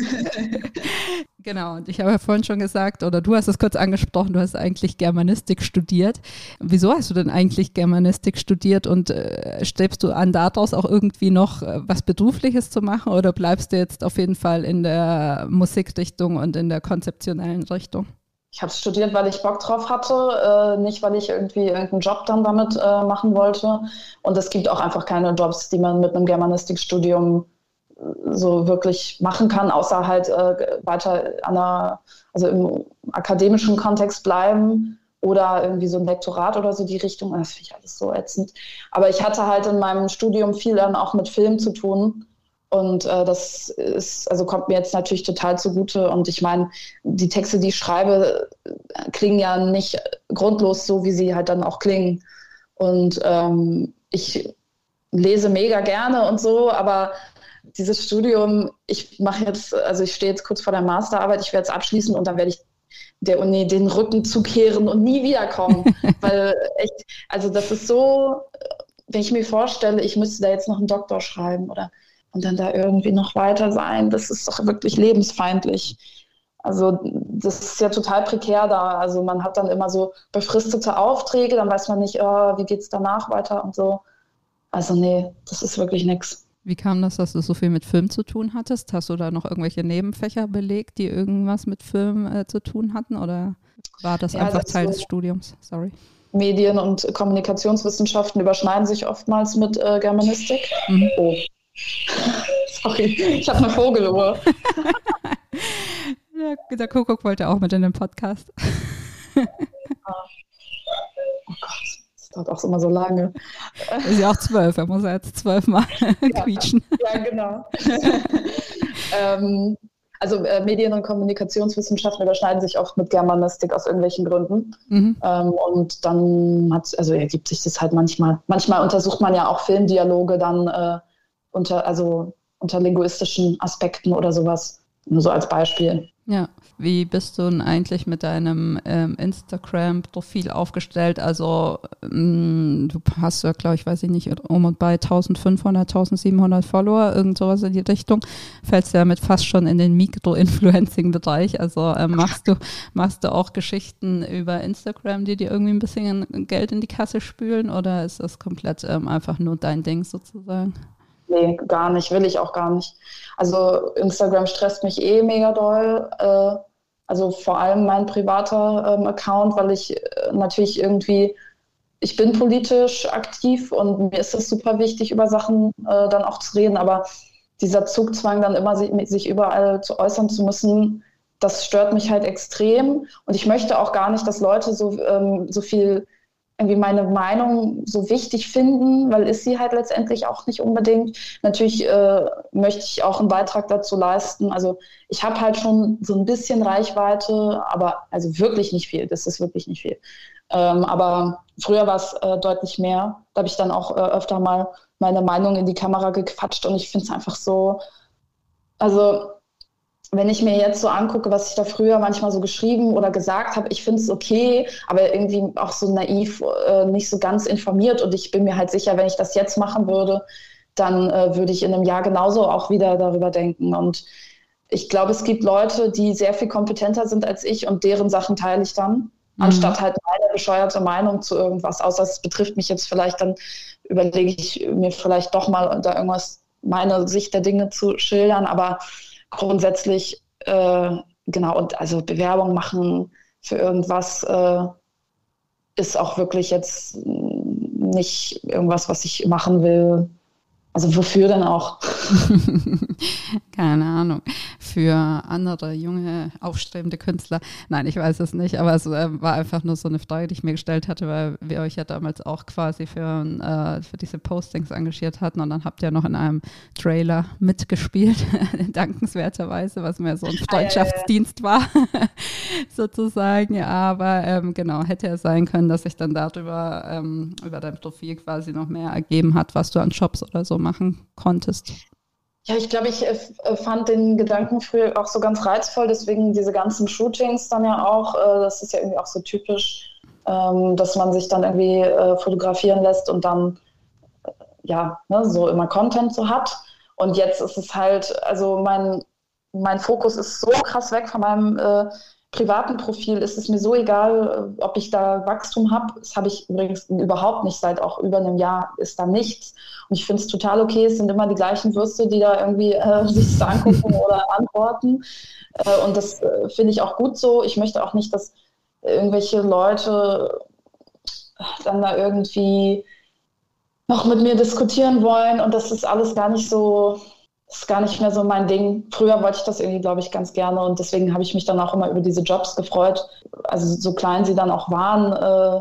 genau, und ich habe ja vorhin schon gesagt, oder du hast es kurz angesprochen, du hast eigentlich Germanistik studiert. Wieso hast du denn eigentlich Germanistik studiert und äh, strebst du an, daraus auch irgendwie noch äh, was Berufliches zu machen oder bleibst du jetzt auf jeden Fall in der Musikrichtung und in der konzeptionellen Richtung? Ich habe studiert, weil ich Bock drauf hatte, äh, nicht weil ich irgendwie irgendeinen Job dann damit äh, machen wollte. Und es gibt auch einfach keine Jobs, die man mit einem Germanistikstudium äh, so wirklich machen kann, außer halt äh, weiter an der, also im akademischen Kontext bleiben oder irgendwie so ein Lektorat oder so die Richtung. Das finde ich alles so ätzend. Aber ich hatte halt in meinem Studium viel dann auch mit Film zu tun und äh, das ist, also kommt mir jetzt natürlich total zugute. Und ich meine, die Texte, die ich schreibe, klingen ja nicht grundlos so, wie sie halt dann auch klingen. Und ähm, ich lese mega gerne und so, aber dieses Studium, ich mache jetzt, also ich stehe jetzt kurz vor der Masterarbeit, ich werde es abschließen und dann werde ich der Uni den Rücken zukehren und nie wiederkommen. Weil echt, also das ist so, wenn ich mir vorstelle, ich müsste da jetzt noch einen Doktor schreiben oder und dann da irgendwie noch weiter sein, das ist doch wirklich lebensfeindlich. Also das ist ja total prekär da. Also man hat dann immer so befristete Aufträge, dann weiß man nicht, oh, wie geht es danach weiter und so. Also nee, das ist wirklich nichts. Wie kam das, dass du so viel mit Film zu tun hattest? Hast du da noch irgendwelche Nebenfächer belegt, die irgendwas mit Film äh, zu tun hatten? Oder war das ja, einfach das Teil so des Studiums? Sorry. Medien- und Kommunikationswissenschaften überschneiden sich oftmals mit äh, Germanistik. Mhm. Oh, Sorry, ich habe eine Vogeluhr. der, der Kuckuck wollte auch mit in den Podcast. oh Gott, das dauert auch immer so lange. Ist ja auch zwölf, er muss ja jetzt zwölfmal ja, quietschen. Ja, genau. ähm, also äh, Medien- und Kommunikationswissenschaften überschneiden sich oft mit Germanistik aus irgendwelchen Gründen. Mhm. Ähm, und dann hat, also ergibt sich das halt manchmal. Manchmal untersucht man ja auch Filmdialoge dann äh, unter, also unter linguistischen Aspekten oder sowas. Nur so als Beispiel. Ja, wie bist du denn eigentlich mit deinem ähm, Instagram-Profil aufgestellt? Also ähm, du hast ja, glaube ich, weiß ich nicht, um und bei 1500, 1700 Follower, irgend sowas in die Richtung. Fällst ja mit fast schon in den Mikro-Influencing-Bereich. Also ähm, machst du machst du auch Geschichten über Instagram, die dir irgendwie ein bisschen Geld in die Kasse spülen oder ist das komplett ähm, einfach nur dein Ding sozusagen? Nee, gar nicht, will ich auch gar nicht. Also Instagram stresst mich eh mega doll. Äh, also vor allem mein privater ähm, Account, weil ich äh, natürlich irgendwie, ich bin politisch aktiv und mir ist es super wichtig, über Sachen äh, dann auch zu reden, aber dieser Zugzwang, dann immer sich, überall zu äußern zu müssen, das stört mich halt extrem. Und ich möchte auch gar nicht, dass Leute so, ähm, so viel irgendwie meine Meinung so wichtig finden, weil ist sie halt letztendlich auch nicht unbedingt. Natürlich äh, möchte ich auch einen Beitrag dazu leisten. Also ich habe halt schon so ein bisschen Reichweite, aber also wirklich nicht viel. Das ist wirklich nicht viel. Ähm, aber früher war es äh, deutlich mehr. Da habe ich dann auch äh, öfter mal meine Meinung in die Kamera gequatscht und ich finde es einfach so, also wenn ich mir jetzt so angucke, was ich da früher manchmal so geschrieben oder gesagt habe, ich finde es okay, aber irgendwie auch so naiv, äh, nicht so ganz informiert. Und ich bin mir halt sicher, wenn ich das jetzt machen würde, dann äh, würde ich in einem Jahr genauso auch wieder darüber denken. Und ich glaube, es gibt Leute, die sehr viel kompetenter sind als ich und deren Sachen teile ich dann, mhm. anstatt halt meine bescheuerte Meinung zu irgendwas, außer es betrifft mich jetzt vielleicht, dann überlege ich mir vielleicht doch mal da irgendwas, meine Sicht der Dinge zu schildern. Aber grundsätzlich, äh, genau, und also Bewerbung machen für irgendwas äh, ist auch wirklich jetzt nicht irgendwas, was ich machen will, also wofür denn auch? Keine Ahnung. Für andere junge, aufstrebende Künstler. Nein, ich weiß es nicht, aber es äh, war einfach nur so eine Frage, die ich mir gestellt hatte, weil wir euch ja damals auch quasi für, äh, für diese Postings engagiert hatten und dann habt ihr noch in einem Trailer mitgespielt, dankenswerterweise, was mir so ein Freundschaftsdienst war, sozusagen. Aber ähm, genau, hätte ja sein können, dass sich dann darüber, ähm, über dein Profil quasi noch mehr ergeben hat, was du an Shops oder so machen konntest? Ja, ich glaube, ich äh, äh, fand den Gedanken früher auch so ganz reizvoll, deswegen diese ganzen Shootings dann ja auch, äh, das ist ja irgendwie auch so typisch, ähm, dass man sich dann irgendwie fotografieren lässt und dann ja, ne, so immer Content so hat. Und jetzt ist es halt, also mein, mein Fokus ist so krass weg von meinem privaten Profil ist es mir so egal, ob ich da Wachstum habe. Das habe ich übrigens überhaupt nicht. Seit auch über einem Jahr ist da nichts. Und ich finde es total okay. Es sind immer die gleichen Würste, die da irgendwie äh, sich das angucken oder antworten. Äh, und das äh, finde ich auch gut so. Ich möchte auch nicht, dass irgendwelche Leute dann da irgendwie noch mit mir diskutieren wollen. Und das ist alles gar nicht so ist gar nicht mehr so mein Ding. Früher wollte ich das irgendwie, glaube ich, ganz gerne und deswegen habe ich mich dann auch immer über diese Jobs gefreut. Also so klein sie dann auch waren, äh,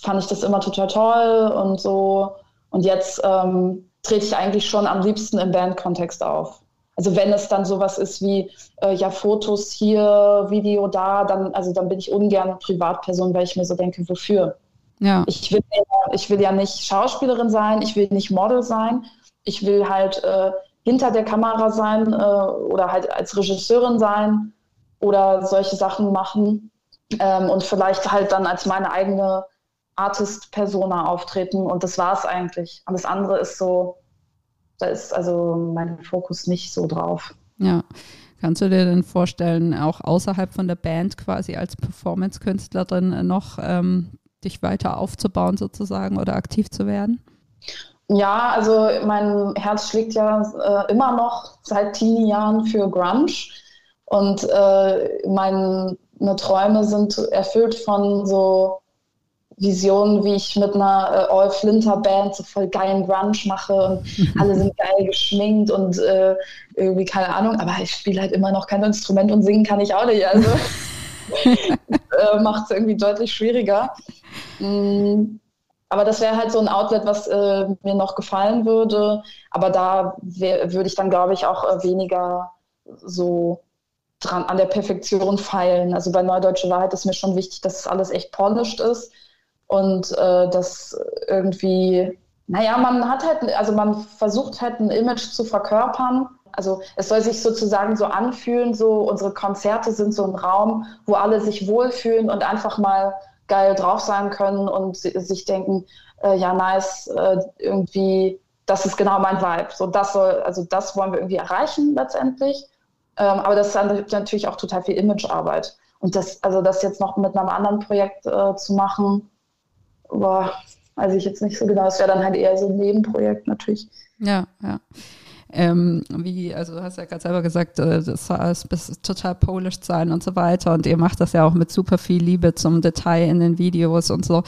fand ich das immer total toll und so. Und jetzt ähm, trete ich eigentlich schon am liebsten im Bandkontext auf. Also wenn es dann sowas ist wie äh, ja Fotos hier, Video da, dann also dann bin ich ungern Privatperson, weil ich mir so denke, wofür? Ja. Ich will ja, ich will ja nicht Schauspielerin sein, ich will nicht Model sein, ich will halt äh, hinter der Kamera sein äh, oder halt als Regisseurin sein oder solche Sachen machen ähm, und vielleicht halt dann als meine eigene Artist-Persona auftreten und das war es eigentlich. Und das andere ist so, da ist also mein Fokus nicht so drauf. Ja. Kannst du dir denn vorstellen, auch außerhalb von der Band quasi als Performance-Künstlerin noch ähm, dich weiter aufzubauen sozusagen oder aktiv zu werden? Ja, also mein Herz schlägt ja äh, immer noch seit Teenie-Jahren für Grunge. Und äh, meine Träume sind erfüllt von so Visionen, wie ich mit einer äh, All Flinter Band so voll geilen Grunge mache und alle sind geil geschminkt und äh, irgendwie keine Ahnung, aber ich spiele halt immer noch kein Instrument und singen kann ich auch nicht. Also äh, macht es irgendwie deutlich schwieriger. Mm, aber das wäre halt so ein Outlet, was äh, mir noch gefallen würde. Aber da würde ich dann, glaube ich, auch äh, weniger so dran an der Perfektion feilen. Also bei Neudeutsche Wahrheit ist mir schon wichtig, dass alles echt polished ist und äh, dass irgendwie, naja, man hat halt, also man versucht halt ein Image zu verkörpern. Also es soll sich sozusagen so anfühlen, so unsere Konzerte sind so ein Raum, wo alle sich wohlfühlen und einfach mal geil drauf sein können und sich denken, äh, ja, nice, äh, irgendwie, das ist genau mein Vibe. So, das soll, also das wollen wir irgendwie erreichen letztendlich. Ähm, aber das ist natürlich auch total viel Imagearbeit. Und das, also das jetzt noch mit einem anderen Projekt äh, zu machen, boah, weiß ich jetzt nicht so genau. Das wäre dann halt eher so ein Nebenprojekt natürlich. Ja, ja. Ähm, wie, also du hast ja gerade selber gesagt, äh, das soll total polish sein und so weiter. Und ihr macht das ja auch mit super viel Liebe zum Detail in den Videos und so.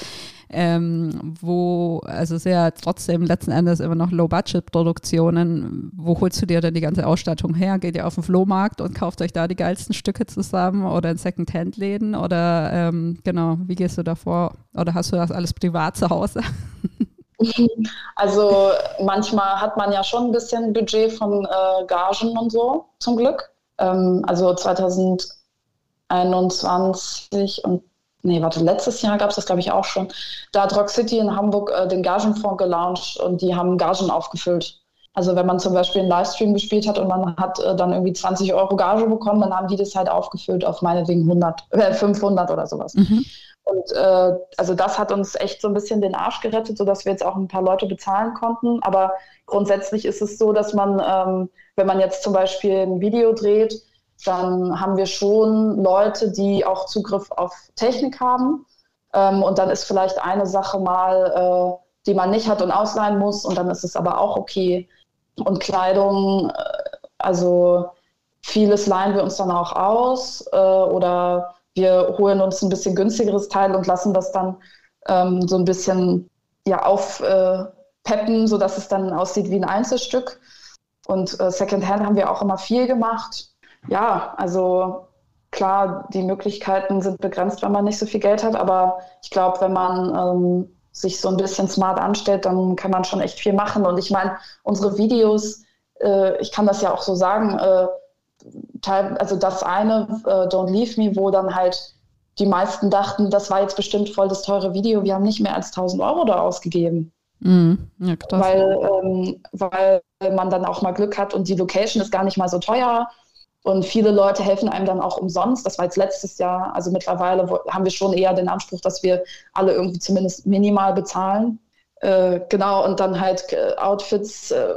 Ähm, wo, also sehr trotzdem letzten Endes immer noch Low-Budget-Produktionen. Wo holst du dir denn die ganze Ausstattung her? Geht ihr auf den Flohmarkt und kauft euch da die geilsten Stücke zusammen oder in Second-Hand-Läden? Oder ähm, genau, wie gehst du da vor? Oder hast du das alles privat zu Hause? Also manchmal hat man ja schon ein bisschen Budget von äh, Gagen und so, zum Glück. Ähm, also 2021 und nee, warte, letztes Jahr gab es das, glaube ich, auch schon. Da hat Rock City in Hamburg äh, den Gagenfonds gelauncht und die haben Gagen aufgefüllt. Also wenn man zum Beispiel einen Livestream gespielt hat und man hat äh, dann irgendwie 20 Euro Gage bekommen, dann haben die das halt aufgefüllt auf meinetwegen 100, äh, 500 oder sowas. Mhm. Und äh, also das hat uns echt so ein bisschen den Arsch gerettet, sodass wir jetzt auch ein paar Leute bezahlen konnten. Aber grundsätzlich ist es so, dass man, ähm, wenn man jetzt zum Beispiel ein Video dreht, dann haben wir schon Leute, die auch Zugriff auf Technik haben. Ähm, und dann ist vielleicht eine Sache mal, äh, die man nicht hat und ausleihen muss. Und dann ist es aber auch okay und Kleidung, äh, also vieles leihen wir uns dann auch aus äh, oder wir holen uns ein bisschen günstigeres Teil und lassen das dann ähm, so ein bisschen ja, aufpeppen, äh, sodass es dann aussieht wie ein Einzelstück. Und äh, Secondhand haben wir auch immer viel gemacht. Ja, also klar, die Möglichkeiten sind begrenzt, wenn man nicht so viel Geld hat, aber ich glaube, wenn man ähm, sich so ein bisschen smart anstellt, dann kann man schon echt viel machen. Und ich meine, unsere Videos, äh, ich kann das ja auch so sagen, äh, teil, also das eine, äh, Don't Leave Me, wo dann halt die meisten dachten, das war jetzt bestimmt voll das teure Video. Wir haben nicht mehr als 1000 Euro da ausgegeben. Mhm. Ja, weil, ähm, weil man dann auch mal Glück hat und die Location ist gar nicht mal so teuer. Und viele Leute helfen einem dann auch umsonst. Das war jetzt letztes Jahr. Also mittlerweile haben wir schon eher den Anspruch, dass wir alle irgendwie zumindest minimal bezahlen. Äh, genau, und dann halt äh, Outfits äh,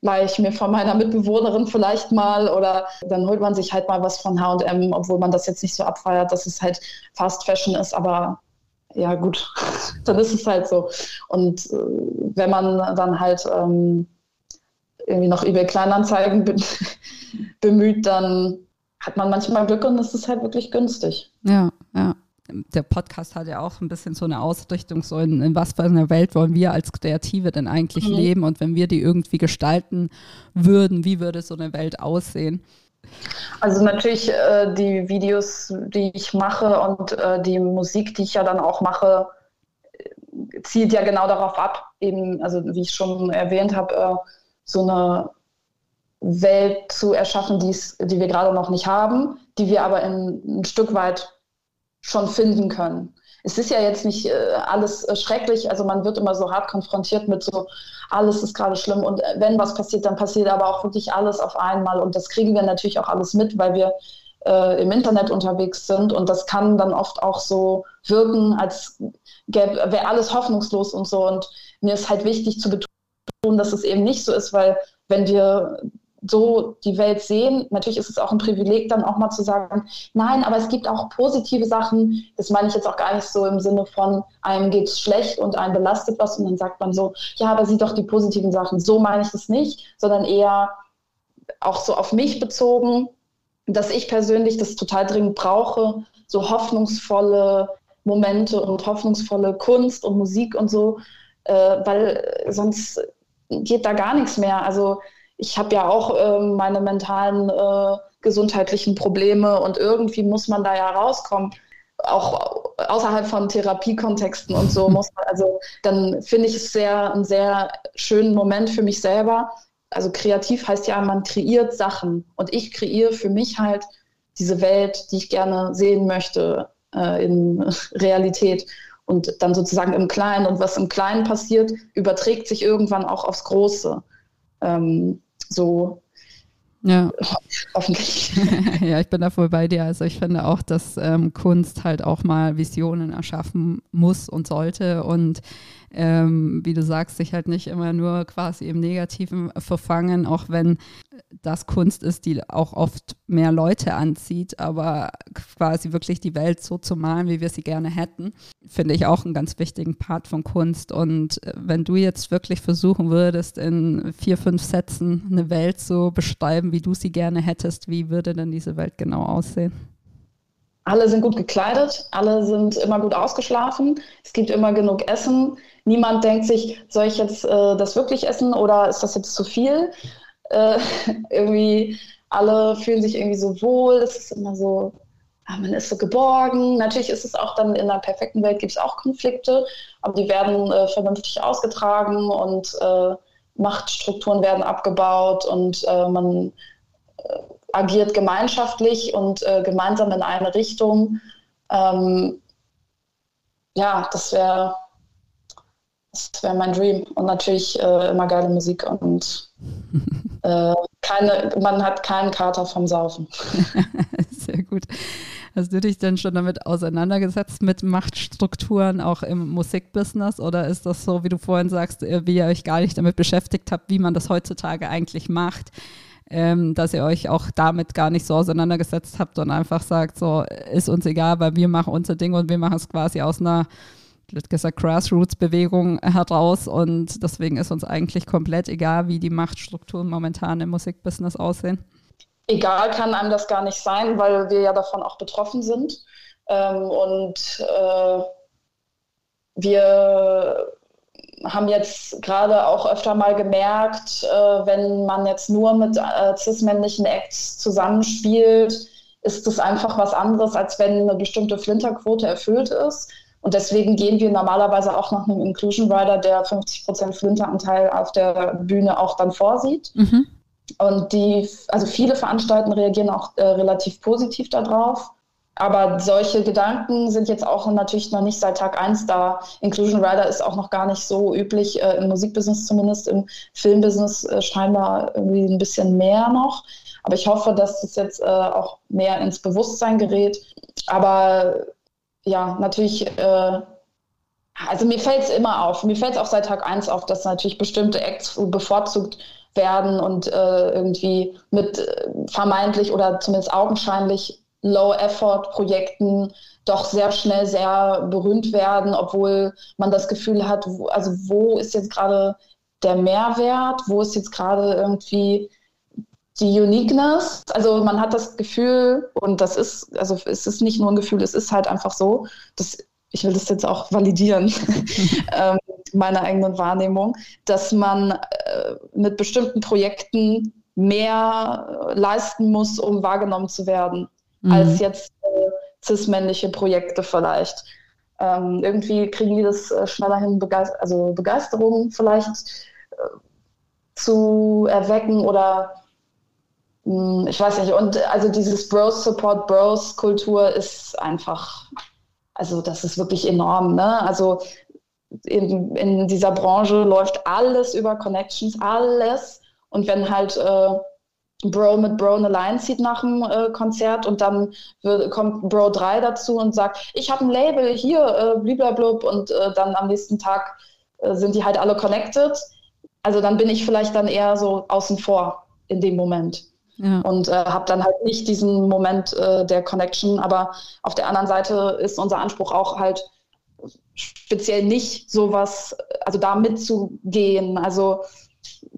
leihe ich mir von meiner Mitbewohnerin vielleicht mal oder dann holt man sich halt mal was von HM, obwohl man das jetzt nicht so abfeiert, dass es halt Fast Fashion ist, aber ja gut, dann ist es halt so. Und äh, wenn man dann halt ähm, irgendwie noch eBay Kleinanzeigen be bemüht, dann hat man manchmal Glück und es ist halt wirklich günstig. Ja, ja. Der Podcast hat ja auch ein bisschen so eine Ausrichtung, so in, in was für einer Welt wollen wir als Kreative denn eigentlich mhm. leben und wenn wir die irgendwie gestalten würden, wie würde so eine Welt aussehen? Also natürlich äh, die Videos, die ich mache und äh, die Musik, die ich ja dann auch mache, zielt ja genau darauf ab, eben, also wie ich schon erwähnt habe, äh, so eine Welt zu erschaffen, die wir gerade noch nicht haben, die wir aber in, ein Stück weit schon finden können. Es ist ja jetzt nicht äh, alles äh, schrecklich, also man wird immer so hart konfrontiert mit so, alles ist gerade schlimm und äh, wenn was passiert, dann passiert aber auch wirklich alles auf einmal und das kriegen wir natürlich auch alles mit, weil wir äh, im Internet unterwegs sind und das kann dann oft auch so wirken, als wäre alles hoffnungslos und so und mir ist halt wichtig zu betonen, tun, dass es eben nicht so ist, weil wenn wir so die Welt sehen, natürlich ist es auch ein Privileg, dann auch mal zu sagen, nein, aber es gibt auch positive Sachen. Das meine ich jetzt auch gar nicht so im Sinne von, einem geht es schlecht und einem belastet was und dann sagt man so, ja, aber sieh doch die positiven Sachen. So meine ich das nicht, sondern eher auch so auf mich bezogen, dass ich persönlich das total dringend brauche, so hoffnungsvolle Momente und hoffnungsvolle Kunst und Musik und so, äh, weil sonst geht da gar nichts mehr. Also ich habe ja auch äh, meine mentalen äh, gesundheitlichen Probleme und irgendwie muss man da ja rauskommen. Auch außerhalb von Therapiekontexten und so muss man, also dann finde ich es sehr, einen sehr schönen Moment für mich selber. Also kreativ heißt ja, man kreiert Sachen und ich kreiere für mich halt diese Welt, die ich gerne sehen möchte äh, in Realität und dann sozusagen im Kleinen. Und was im Kleinen passiert, überträgt sich irgendwann auch aufs Große. Ähm, so ja. Hoffentlich. ja, ich bin da voll bei dir. Also ich finde auch, dass ähm, Kunst halt auch mal Visionen erschaffen muss und sollte und ähm, wie du sagst, sich halt nicht immer nur quasi im Negativen verfangen, auch wenn das Kunst ist, die auch oft mehr Leute anzieht, aber quasi wirklich die Welt so zu malen, wie wir sie gerne hätten, finde ich auch einen ganz wichtigen Part von Kunst. Und äh, wenn du jetzt wirklich versuchen würdest, in vier, fünf Sätzen eine Welt so beschreiben, wie du sie gerne hättest, wie würde denn diese Welt genau aussehen? Alle sind gut gekleidet, alle sind immer gut ausgeschlafen, es gibt immer genug Essen. Niemand denkt sich, soll ich jetzt äh, das wirklich essen oder ist das jetzt zu viel? Äh, irgendwie alle fühlen sich irgendwie so wohl, es ist immer so, ja, man ist so geborgen. Natürlich ist es auch dann in einer perfekten Welt gibt es auch Konflikte, aber die werden äh, vernünftig ausgetragen und äh, Machtstrukturen werden abgebaut und äh, man äh, agiert gemeinschaftlich und äh, gemeinsam in eine Richtung. Ähm, ja, das wäre Das wäre mein Dream. Und natürlich äh, immer geile Musik und äh, keine, man hat keinen Kater vom Saufen. Sehr gut. Hast du dich denn schon damit auseinandergesetzt mit Machtstrukturen auch im Musikbusiness oder ist das so, wie du vorhin sagst, äh, wie ihr euch gar nicht damit beschäftigt habt, wie man das heutzutage eigentlich macht? Ähm, dass ihr euch auch damit gar nicht so auseinandergesetzt habt und einfach sagt, so ist uns egal, weil wir machen unser Ding und wir machen es quasi aus einer gesagt Grassroots-Bewegung heraus und deswegen ist uns eigentlich komplett egal, wie die Machtstrukturen momentan im Musikbusiness aussehen egal kann einem das gar nicht sein, weil wir ja davon auch betroffen sind. Ähm, und äh, wir haben jetzt gerade auch öfter mal gemerkt, äh, wenn man jetzt nur mit äh, cis-männlichen Acts zusammenspielt, ist das einfach was anderes, als wenn eine bestimmte Flinterquote erfüllt ist. Und deswegen gehen wir normalerweise auch nach einem Inclusion Rider, der 50% Flinteranteil auf der Bühne auch dann vorsieht. Mhm. Und die, also viele Veranstalten reagieren auch äh, relativ positiv darauf. Aber solche Gedanken sind jetzt auch natürlich noch nicht seit Tag 1 da. Inclusion Rider ist auch noch gar nicht so üblich, äh, im Musikbusiness zumindest, im Filmbusiness äh, scheinbar irgendwie ein bisschen mehr noch. Aber ich hoffe, dass das jetzt äh, auch mehr ins Bewusstsein gerät. Aber ja, natürlich, äh, also mir fällt es immer auf. Mir fällt es auch seit Tag 1 auf, dass natürlich bestimmte Acts bevorzugt werden und äh, irgendwie mit äh, vermeintlich oder zumindest augenscheinlich Low-Effort-Projekten doch sehr schnell sehr berühmt werden, obwohl man das Gefühl hat, wo, also wo ist jetzt gerade der Mehrwert, wo ist jetzt gerade irgendwie die Uniqueness. Also man hat das Gefühl, und das ist, also es ist nicht nur ein Gefühl, es ist halt einfach so, dass ich will das jetzt auch validieren, ähm, meine eigenen Wahrnehmung, dass man äh, mit bestimmten Projekten mehr äh, leisten muss, um wahrgenommen zu werden, mhm. als jetzt äh, cis-männliche Projekte vielleicht. Ähm, irgendwie kriegen die das äh, schneller hin, Begeist also Begeisterung vielleicht äh, zu erwecken oder ich weiß nicht. Und also dieses Bros Support Bros Kultur ist einfach also das ist wirklich enorm. Ne? Also in, in dieser Branche läuft alles über Connections, alles. Und wenn halt äh, Bro mit Bro eine Line zieht nach dem äh, Konzert und dann wird, kommt Bro 3 dazu und sagt, ich habe ein Label hier, äh, bliblablub und äh, dann am nächsten Tag äh, sind die halt alle connected. Also dann bin ich vielleicht dann eher so außen vor in dem Moment ja. und äh, habe dann halt nicht diesen Moment äh, der Connection. Aber auf der anderen Seite ist unser Anspruch auch halt speziell nicht sowas, also da mitzugehen. Also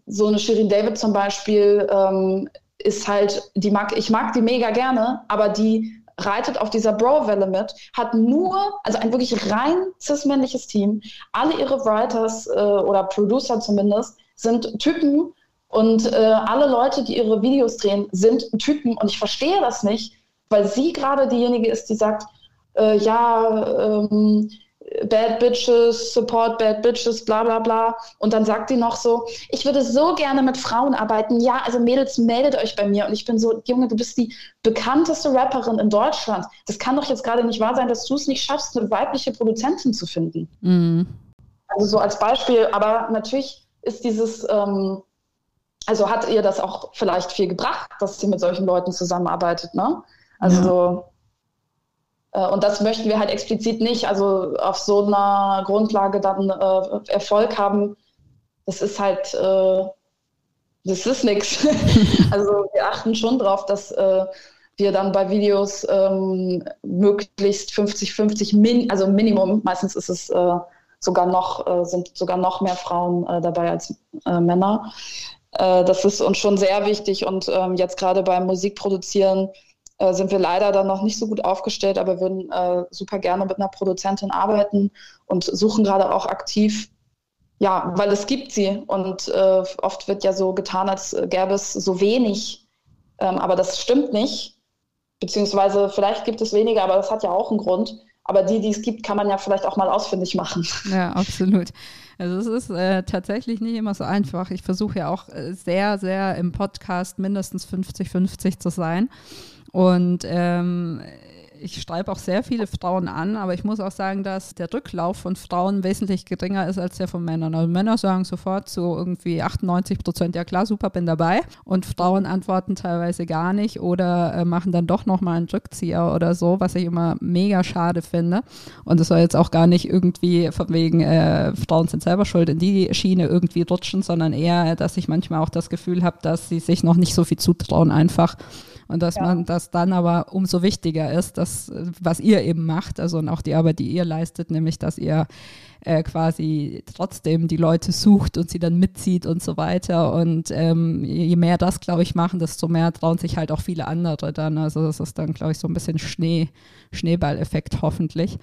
so eine Shirin David zum Beispiel ähm, ist halt, die mag, ich mag die mega gerne, aber die reitet auf dieser Bro-Welle mit, hat nur, also ein wirklich rein cis-männliches Team. Alle ihre Writers äh, oder Producer zumindest sind Typen, und äh, alle Leute, die ihre Videos drehen, sind Typen. Und ich verstehe das nicht, weil sie gerade diejenige ist, die sagt, äh, ja, ähm, Bad Bitches, Support Bad Bitches, bla bla bla. Und dann sagt sie noch so, ich würde so gerne mit Frauen arbeiten. Ja, also Mädels, meldet euch bei mir. Und ich bin so, Junge, du bist die bekannteste Rapperin in Deutschland. Das kann doch jetzt gerade nicht wahr sein, dass du es nicht schaffst, eine weibliche Produzentin zu finden. Mhm. Also so als Beispiel. Aber natürlich ist dieses... Ähm, also hat ihr das auch vielleicht viel gebracht, dass sie mit solchen Leuten zusammenarbeitet, ne? Also ja. äh, und das möchten wir halt explizit nicht. Also auf so einer Grundlage dann äh, Erfolg haben, das ist halt, äh, das ist nichts. Also wir achten schon drauf, dass äh, wir dann bei Videos ähm, möglichst 50-50, min also Minimum, meistens ist es äh, sogar noch, sind sogar noch mehr Frauen dabei als Männer äh, das ist uns schon sehr wichtig und ähm, jetzt gerade beim Musikproduzieren äh, sind wir leider dann noch nicht so gut aufgestellt, aber würden äh, super gerne mit einer Produzentin arbeiten und suchen gerade auch aktiv, ja, weil es gibt sie und äh, oft wird ja so getan, als gäbe es so wenig, ähm, aber das stimmt nicht, beziehungsweise vielleicht gibt es weniger, aber das hat ja auch einen Grund. Aber die, die es gibt, kann man ja vielleicht auch mal ausfindig machen. Ja, absolut. Also es ist äh, tatsächlich nicht immer so einfach. Ich versuche ja auch äh, sehr, sehr im Podcast mindestens 50-50 zu sein. Und ähm, ich schreibe auch sehr viele Frauen an, aber ich muss auch sagen, dass der Rücklauf von Frauen wesentlich geringer ist als der von Männern. Also Männer sagen sofort so irgendwie 98 Prozent, ja klar, super, bin dabei. Und Frauen antworten teilweise gar nicht oder äh, machen dann doch nochmal einen Rückzieher oder so, was ich immer mega schade finde. Und es soll jetzt auch gar nicht irgendwie von wegen, äh, Frauen sind selber schuld, in die Schiene irgendwie rutschen, sondern eher, dass ich manchmal auch das Gefühl habe, dass sie sich noch nicht so viel zutrauen einfach und dass ja. man das dann aber umso wichtiger ist, dass, was ihr eben macht, also und auch die Arbeit, die ihr leistet, nämlich, dass ihr äh, quasi trotzdem die Leute sucht und sie dann mitzieht und so weiter. Und ähm, je mehr das, glaube ich, machen, desto mehr trauen sich halt auch viele andere dann. Also das ist dann, glaube ich, so ein bisschen Schnee, Schneeballeffekt hoffentlich.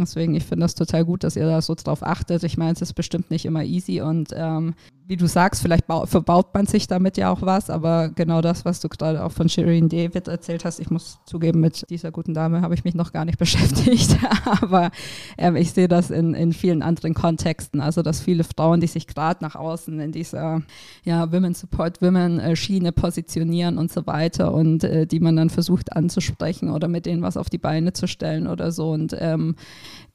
Deswegen, ich finde das total gut, dass ihr da so drauf achtet. Ich meine, es ist bestimmt nicht immer easy und ähm, wie du sagst, vielleicht verbaut man sich damit ja auch was, aber genau das, was du gerade auch von Shireen David erzählt hast, ich muss zugeben, mit dieser guten Dame habe ich mich noch gar nicht beschäftigt, aber ähm, ich sehe das in, in vielen anderen Kontexten, also dass viele Frauen, die sich gerade nach außen in dieser ja, Women Support Women äh, Schiene positionieren und so weiter und äh, die man dann versucht anzusprechen oder mit denen was auf die Beine zu stellen oder so und ähm,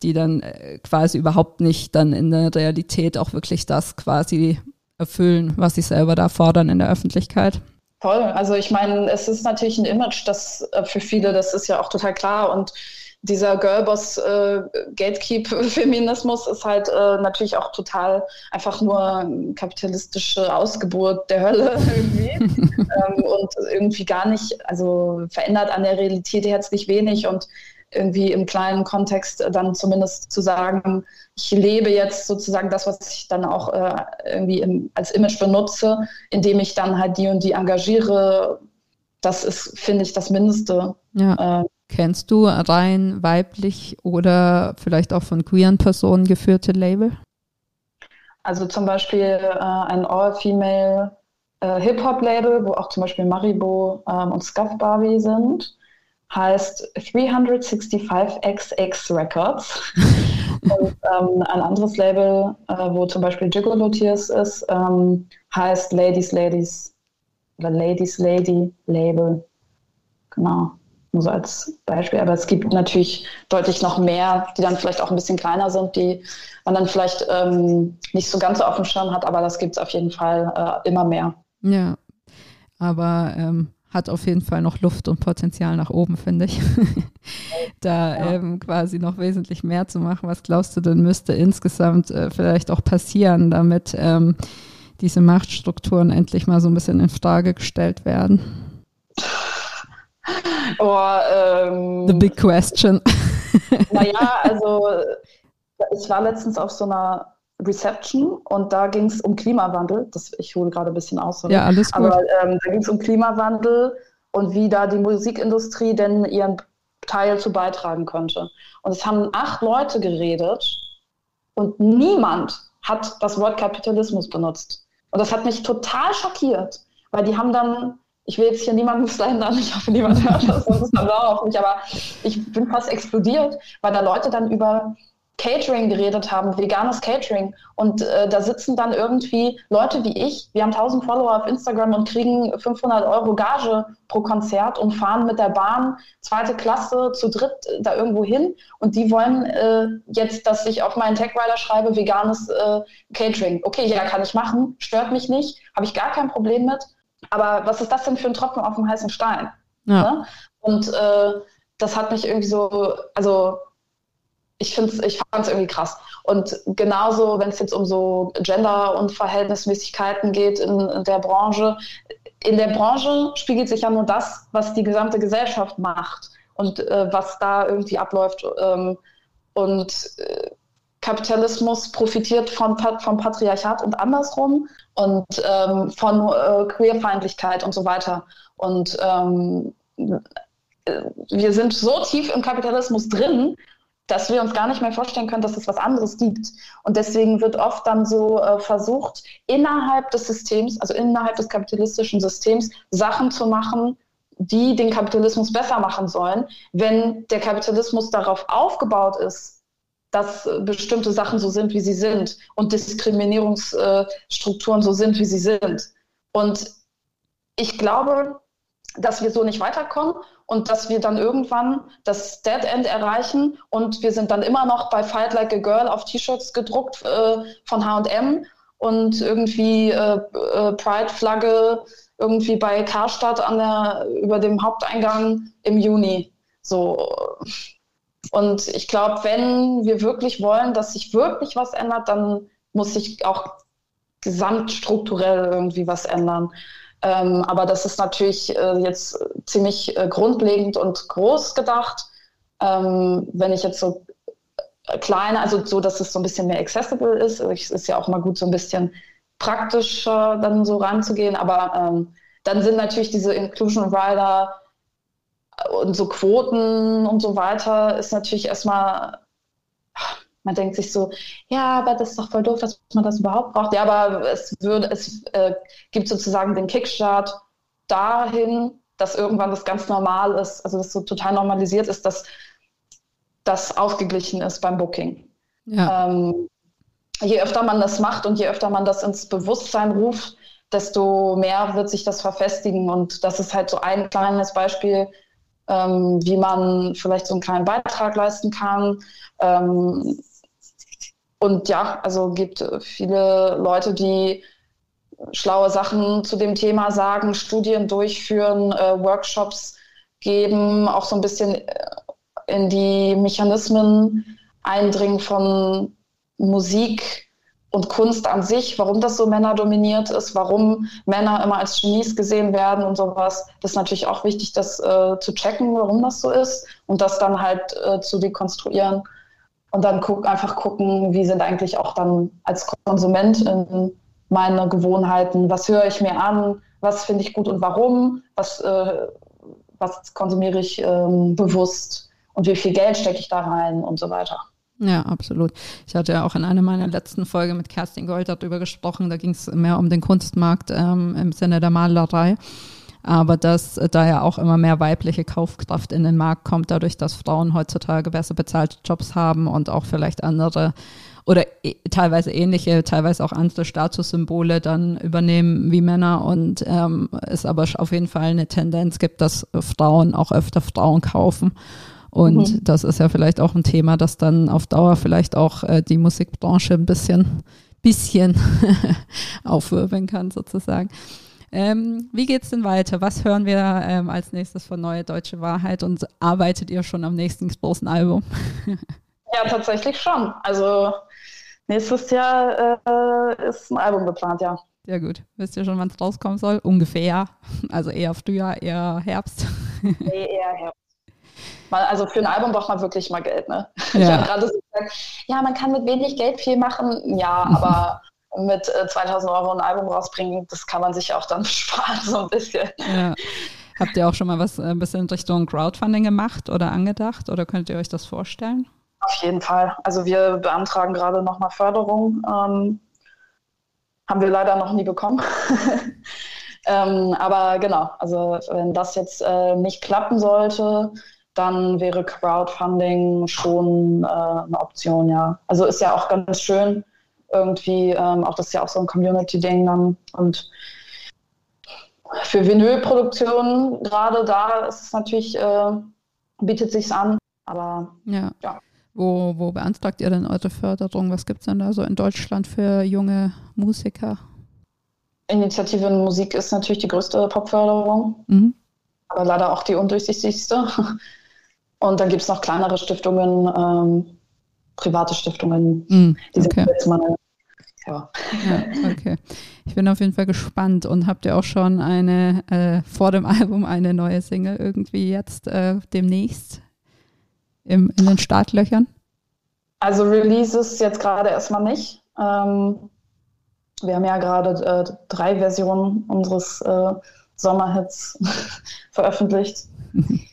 die dann äh, quasi überhaupt nicht dann in der Realität auch wirklich das quasi erfüllen, was sie selber da fordern in der Öffentlichkeit. Voll. Also ich meine, es ist natürlich ein Image, das äh, für viele, das ist ja auch total klar. Und dieser Girlboss äh, ist halt äh, natürlich auch total einfach nur kapitalistische Ausgeburt der Hölle irgendwie. ähm, und irgendwie gar nicht, also verändert an der Realität herzlich wenig. Und irgendwie im kleinen Kontext dann zumindest zu sagen, ich lebe jetzt sozusagen das, was ich dann auch äh, irgendwie im, als Image benutze, indem ich dann halt die und die engagiere. Das ist, finde ich, das Mindeste. Ja. Äh, Kennst du rein weiblich oder vielleicht auch von queeren Personen geführte Label? Also zum Beispiel äh, ein All-Female äh, Hip-Hop-Label, wo auch zum Beispiel Maribo ähm, und Scuff Barbie sind heißt 365XX Records. Und ähm, ein anderes Label, äh, wo zum Beispiel Gigolo Tears ist, ähm, heißt Ladies Ladies oder Ladies Lady Label. Genau, nur so als Beispiel. Aber es gibt natürlich deutlich noch mehr, die dann vielleicht auch ein bisschen kleiner sind, die man dann vielleicht ähm, nicht so ganz so auf dem Schirm hat, aber das gibt es auf jeden Fall äh, immer mehr. Ja, aber ähm, hat auf jeden Fall noch Luft und Potenzial nach oben, finde ich. da ja. ähm, quasi noch wesentlich mehr zu machen. Was glaubst du denn müsste insgesamt äh, vielleicht auch passieren, damit ähm, diese Machtstrukturen endlich mal so ein bisschen in Frage gestellt werden? Oh, ähm, The big question. naja, also ich war letztens auf so einer Reception und da ging es um Klimawandel. Das, ich hole gerade ein bisschen aus. Oder? Ja, alles gut. Aber ähm, da ging es um Klimawandel und wie da die Musikindustrie denn ihren Teil zu beitragen könnte. Und es haben acht Leute geredet und niemand hat das Wort Kapitalismus benutzt. Und das hat mich total schockiert, weil die haben dann, ich will jetzt hier niemanden slandern, ich hoffe, niemand hört das, das ist dann auch nicht, aber ich bin fast explodiert, weil da Leute dann über Catering geredet haben, veganes Catering. Und äh, da sitzen dann irgendwie Leute wie ich, wir haben 1000 Follower auf Instagram und kriegen 500 Euro Gage pro Konzert und fahren mit der Bahn zweite Klasse zu dritt äh, da irgendwo hin. Und die wollen äh, jetzt, dass ich auf meinen Tagrider schreibe, veganes äh, Catering. Okay, ja, kann ich machen, stört mich nicht, habe ich gar kein Problem mit. Aber was ist das denn für ein Tropfen auf dem heißen Stein? Ja. Ne? Und äh, das hat mich irgendwie so, also ich finde ich fand es irgendwie krass. Und genauso, wenn es jetzt um so Gender- und Verhältnismäßigkeiten geht in, in, der Branche, in der Branche spiegelt sich ja nur das, was die gesamte Gesellschaft macht und äh, was da irgendwie abläuft. Ähm, und äh, Kapitalismus profitiert von, vom Patriarchat und andersrum und ähm, von äh, Queerfeindlichkeit und so weiter. Und ähm, äh, wir sind so tief im Kapitalismus drin, dass wir uns gar nicht mehr vorstellen können, dass es was anderes gibt. Und deswegen wird oft dann so äh, versucht, innerhalb des Systems, also innerhalb des kapitalistischen Systems, Sachen zu machen, die den Kapitalismus besser machen sollen, wenn der Kapitalismus darauf aufgebaut ist, dass äh, bestimmte Sachen so sind, wie sie sind und Diskriminierungsstrukturen so sind, wie sie sind. Und ich glaube, dass wir so nicht weiterkommen und dass wir dann irgendwann das Dead End erreichen und wir sind dann immer noch bei Fight Like a Girl auf T-Shirts gedruckt äh, von H&M und irgendwie äh, äh, Pride-Flagge irgendwie bei Karstadt an der, über dem Haupteingang im Juni. So. Und ich glaube, wenn wir wirklich wollen, dass sich wirklich was ändert, dann muss sich auch gesamtstrukturell irgendwie was ändern. Ähm, aber das ist natürlich äh, jetzt ziemlich äh, grundlegend und groß gedacht. Ähm, wenn ich jetzt so äh, klein, also so, dass es so ein bisschen mehr accessible ist. Es ist ja auch mal gut, so ein bisschen praktischer dann so ranzugehen. Aber ähm, dann sind natürlich diese Inclusion Rider und so Quoten und so weiter, ist natürlich erstmal man denkt sich so, ja, aber das ist doch voll doof, dass man das überhaupt braucht. Ja, aber es würde, es äh, gibt sozusagen den Kickstart dahin, dass irgendwann das ganz normal ist, also das so total normalisiert ist, dass das ausgeglichen ist beim Booking. Ja. Ähm, je öfter man das macht und je öfter man das ins Bewusstsein ruft, desto mehr wird sich das verfestigen. Und das ist halt so ein kleines Beispiel, ähm, wie man vielleicht so einen kleinen Beitrag leisten kann. Ähm, und ja, also gibt viele Leute, die schlaue Sachen zu dem Thema sagen, Studien durchführen, äh, Workshops geben, auch so ein bisschen äh, in die Mechanismen eindringen von Musik und Kunst an sich, warum das so männerdominiert ist, warum Männer immer als Genies gesehen werden und sowas. Das ist natürlich auch wichtig, das äh, zu checken, warum das so ist und das dann halt äh, zu dekonstruieren und dann guck, einfach gucken, wie sind eigentlich auch dann als Konsument in meine Gewohnheiten, was höre ich mir an, was finde ich gut und warum, was, äh, was konsumiere ich ähm, bewusst? Und wie viel Geld stecke ich da rein und so weiter. Ja, absolut. Ich hatte ja auch in einer meiner letzten Folgen mit Kerstin Gold darüber gesprochen, da ging es mehr um den Kunstmarkt ähm, im Sinne der Malerei aber dass äh, da ja auch immer mehr weibliche Kaufkraft in den Markt kommt, dadurch, dass Frauen heutzutage besser bezahlte Jobs haben und auch vielleicht andere oder e teilweise ähnliche, teilweise auch andere Statussymbole dann übernehmen wie Männer und ähm, es aber auf jeden Fall eine Tendenz gibt, dass Frauen auch öfter Frauen kaufen. Und mhm. das ist ja vielleicht auch ein Thema, das dann auf Dauer vielleicht auch äh, die Musikbranche ein bisschen, bisschen aufwirbeln kann sozusagen. Ähm, wie es denn weiter? Was hören wir ähm, als nächstes von Neue Deutsche Wahrheit und arbeitet ihr schon am nächsten großen Album? ja, tatsächlich schon. Also nächstes Jahr äh, ist ein Album geplant, ja. Sehr gut. Wisst ihr schon, wann es rauskommen soll? Ungefähr. Also eher Frühjahr, eher Herbst. Nee, eher Herbst. Also für ein Album braucht man wirklich mal Geld, ne? Ja. Ich habe gerade so gesagt, ja, man kann mit wenig Geld viel machen. Ja, aber mit äh, 2000 Euro ein Album rausbringen, das kann man sich auch dann sparen, so ein bisschen. Ja. Habt ihr auch schon mal was äh, ein bisschen in Richtung Crowdfunding gemacht oder angedacht oder könnt ihr euch das vorstellen? Auf jeden Fall. Also wir beantragen gerade nochmal Förderung. Ähm, haben wir leider noch nie bekommen. ähm, aber genau, also wenn das jetzt äh, nicht klappen sollte, dann wäre Crowdfunding schon äh, eine Option, ja. Also ist ja auch ganz schön, irgendwie, ähm, auch das ist ja auch so ein Community-Ding dann. Und für Vinylproduktionen, gerade da ist es natürlich, äh, bietet sich an. Aber ja. ja. Wo, wo beantragt ihr denn eure Förderung? Was gibt es denn da so in Deutschland für junge Musiker? Initiative in Musik ist natürlich die größte Popförderung, mhm. aber leider auch die undurchsichtigste. Und dann gibt es noch kleinere Stiftungen, ähm, private Stiftungen. Mm, die sind okay. jetzt mal ja. ja. Okay. Ich bin auf jeden Fall gespannt und habt ihr auch schon eine äh, vor dem Album eine neue Single irgendwie jetzt äh, demnächst im, in den Startlöchern? Also Releases jetzt gerade erstmal nicht. Ähm, wir haben ja gerade äh, drei Versionen unseres äh, Sommerhits veröffentlicht.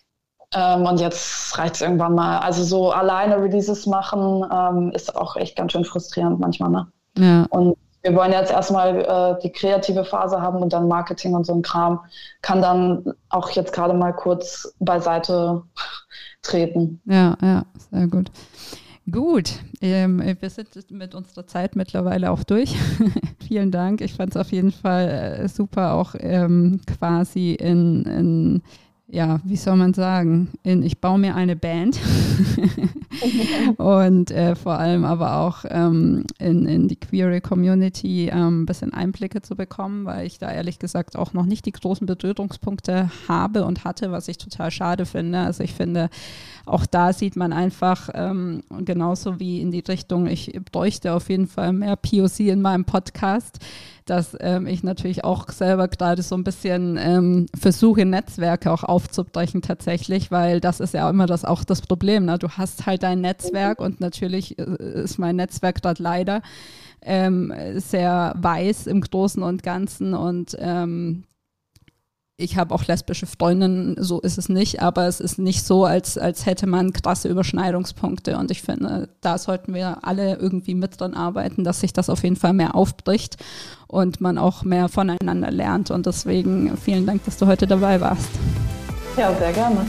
Ähm, und jetzt reicht es irgendwann mal. Also so alleine Releases machen ähm, ist auch echt ganz schön frustrierend manchmal. Ne? Ja. Und wir wollen jetzt erstmal äh, die kreative Phase haben und dann Marketing und so ein Kram kann dann auch jetzt gerade mal kurz beiseite treten. Ja, ja, sehr gut. Gut, ähm, wir sind mit unserer Zeit mittlerweile auch durch. Vielen Dank. Ich fand es auf jeden Fall äh, super, auch ähm, quasi in, in ja, wie soll man sagen, in, ich baue mir eine Band und äh, vor allem aber auch ähm, in, in die Queer Community ähm, ein bisschen Einblicke zu bekommen, weil ich da ehrlich gesagt auch noch nicht die großen Berührungspunkte habe und hatte, was ich total schade finde. Also ich finde, auch da sieht man einfach ähm, genauso wie in die Richtung, ich bräuchte auf jeden Fall mehr POC in meinem Podcast dass ähm, ich natürlich auch selber gerade so ein bisschen ähm, versuche, Netzwerke auch aufzubrechen tatsächlich, weil das ist ja immer das auch das Problem. Ne? Du hast halt dein Netzwerk und natürlich äh, ist mein Netzwerk dort leider ähm, sehr weiß im Großen und Ganzen und ähm, ich habe auch lesbische Freundinnen, so ist es nicht, aber es ist nicht so, als, als hätte man krasse Überschneidungspunkte. Und ich finde, da sollten wir alle irgendwie mit dran arbeiten, dass sich das auf jeden Fall mehr aufbricht und man auch mehr voneinander lernt. Und deswegen vielen Dank, dass du heute dabei warst. Ja, sehr gerne.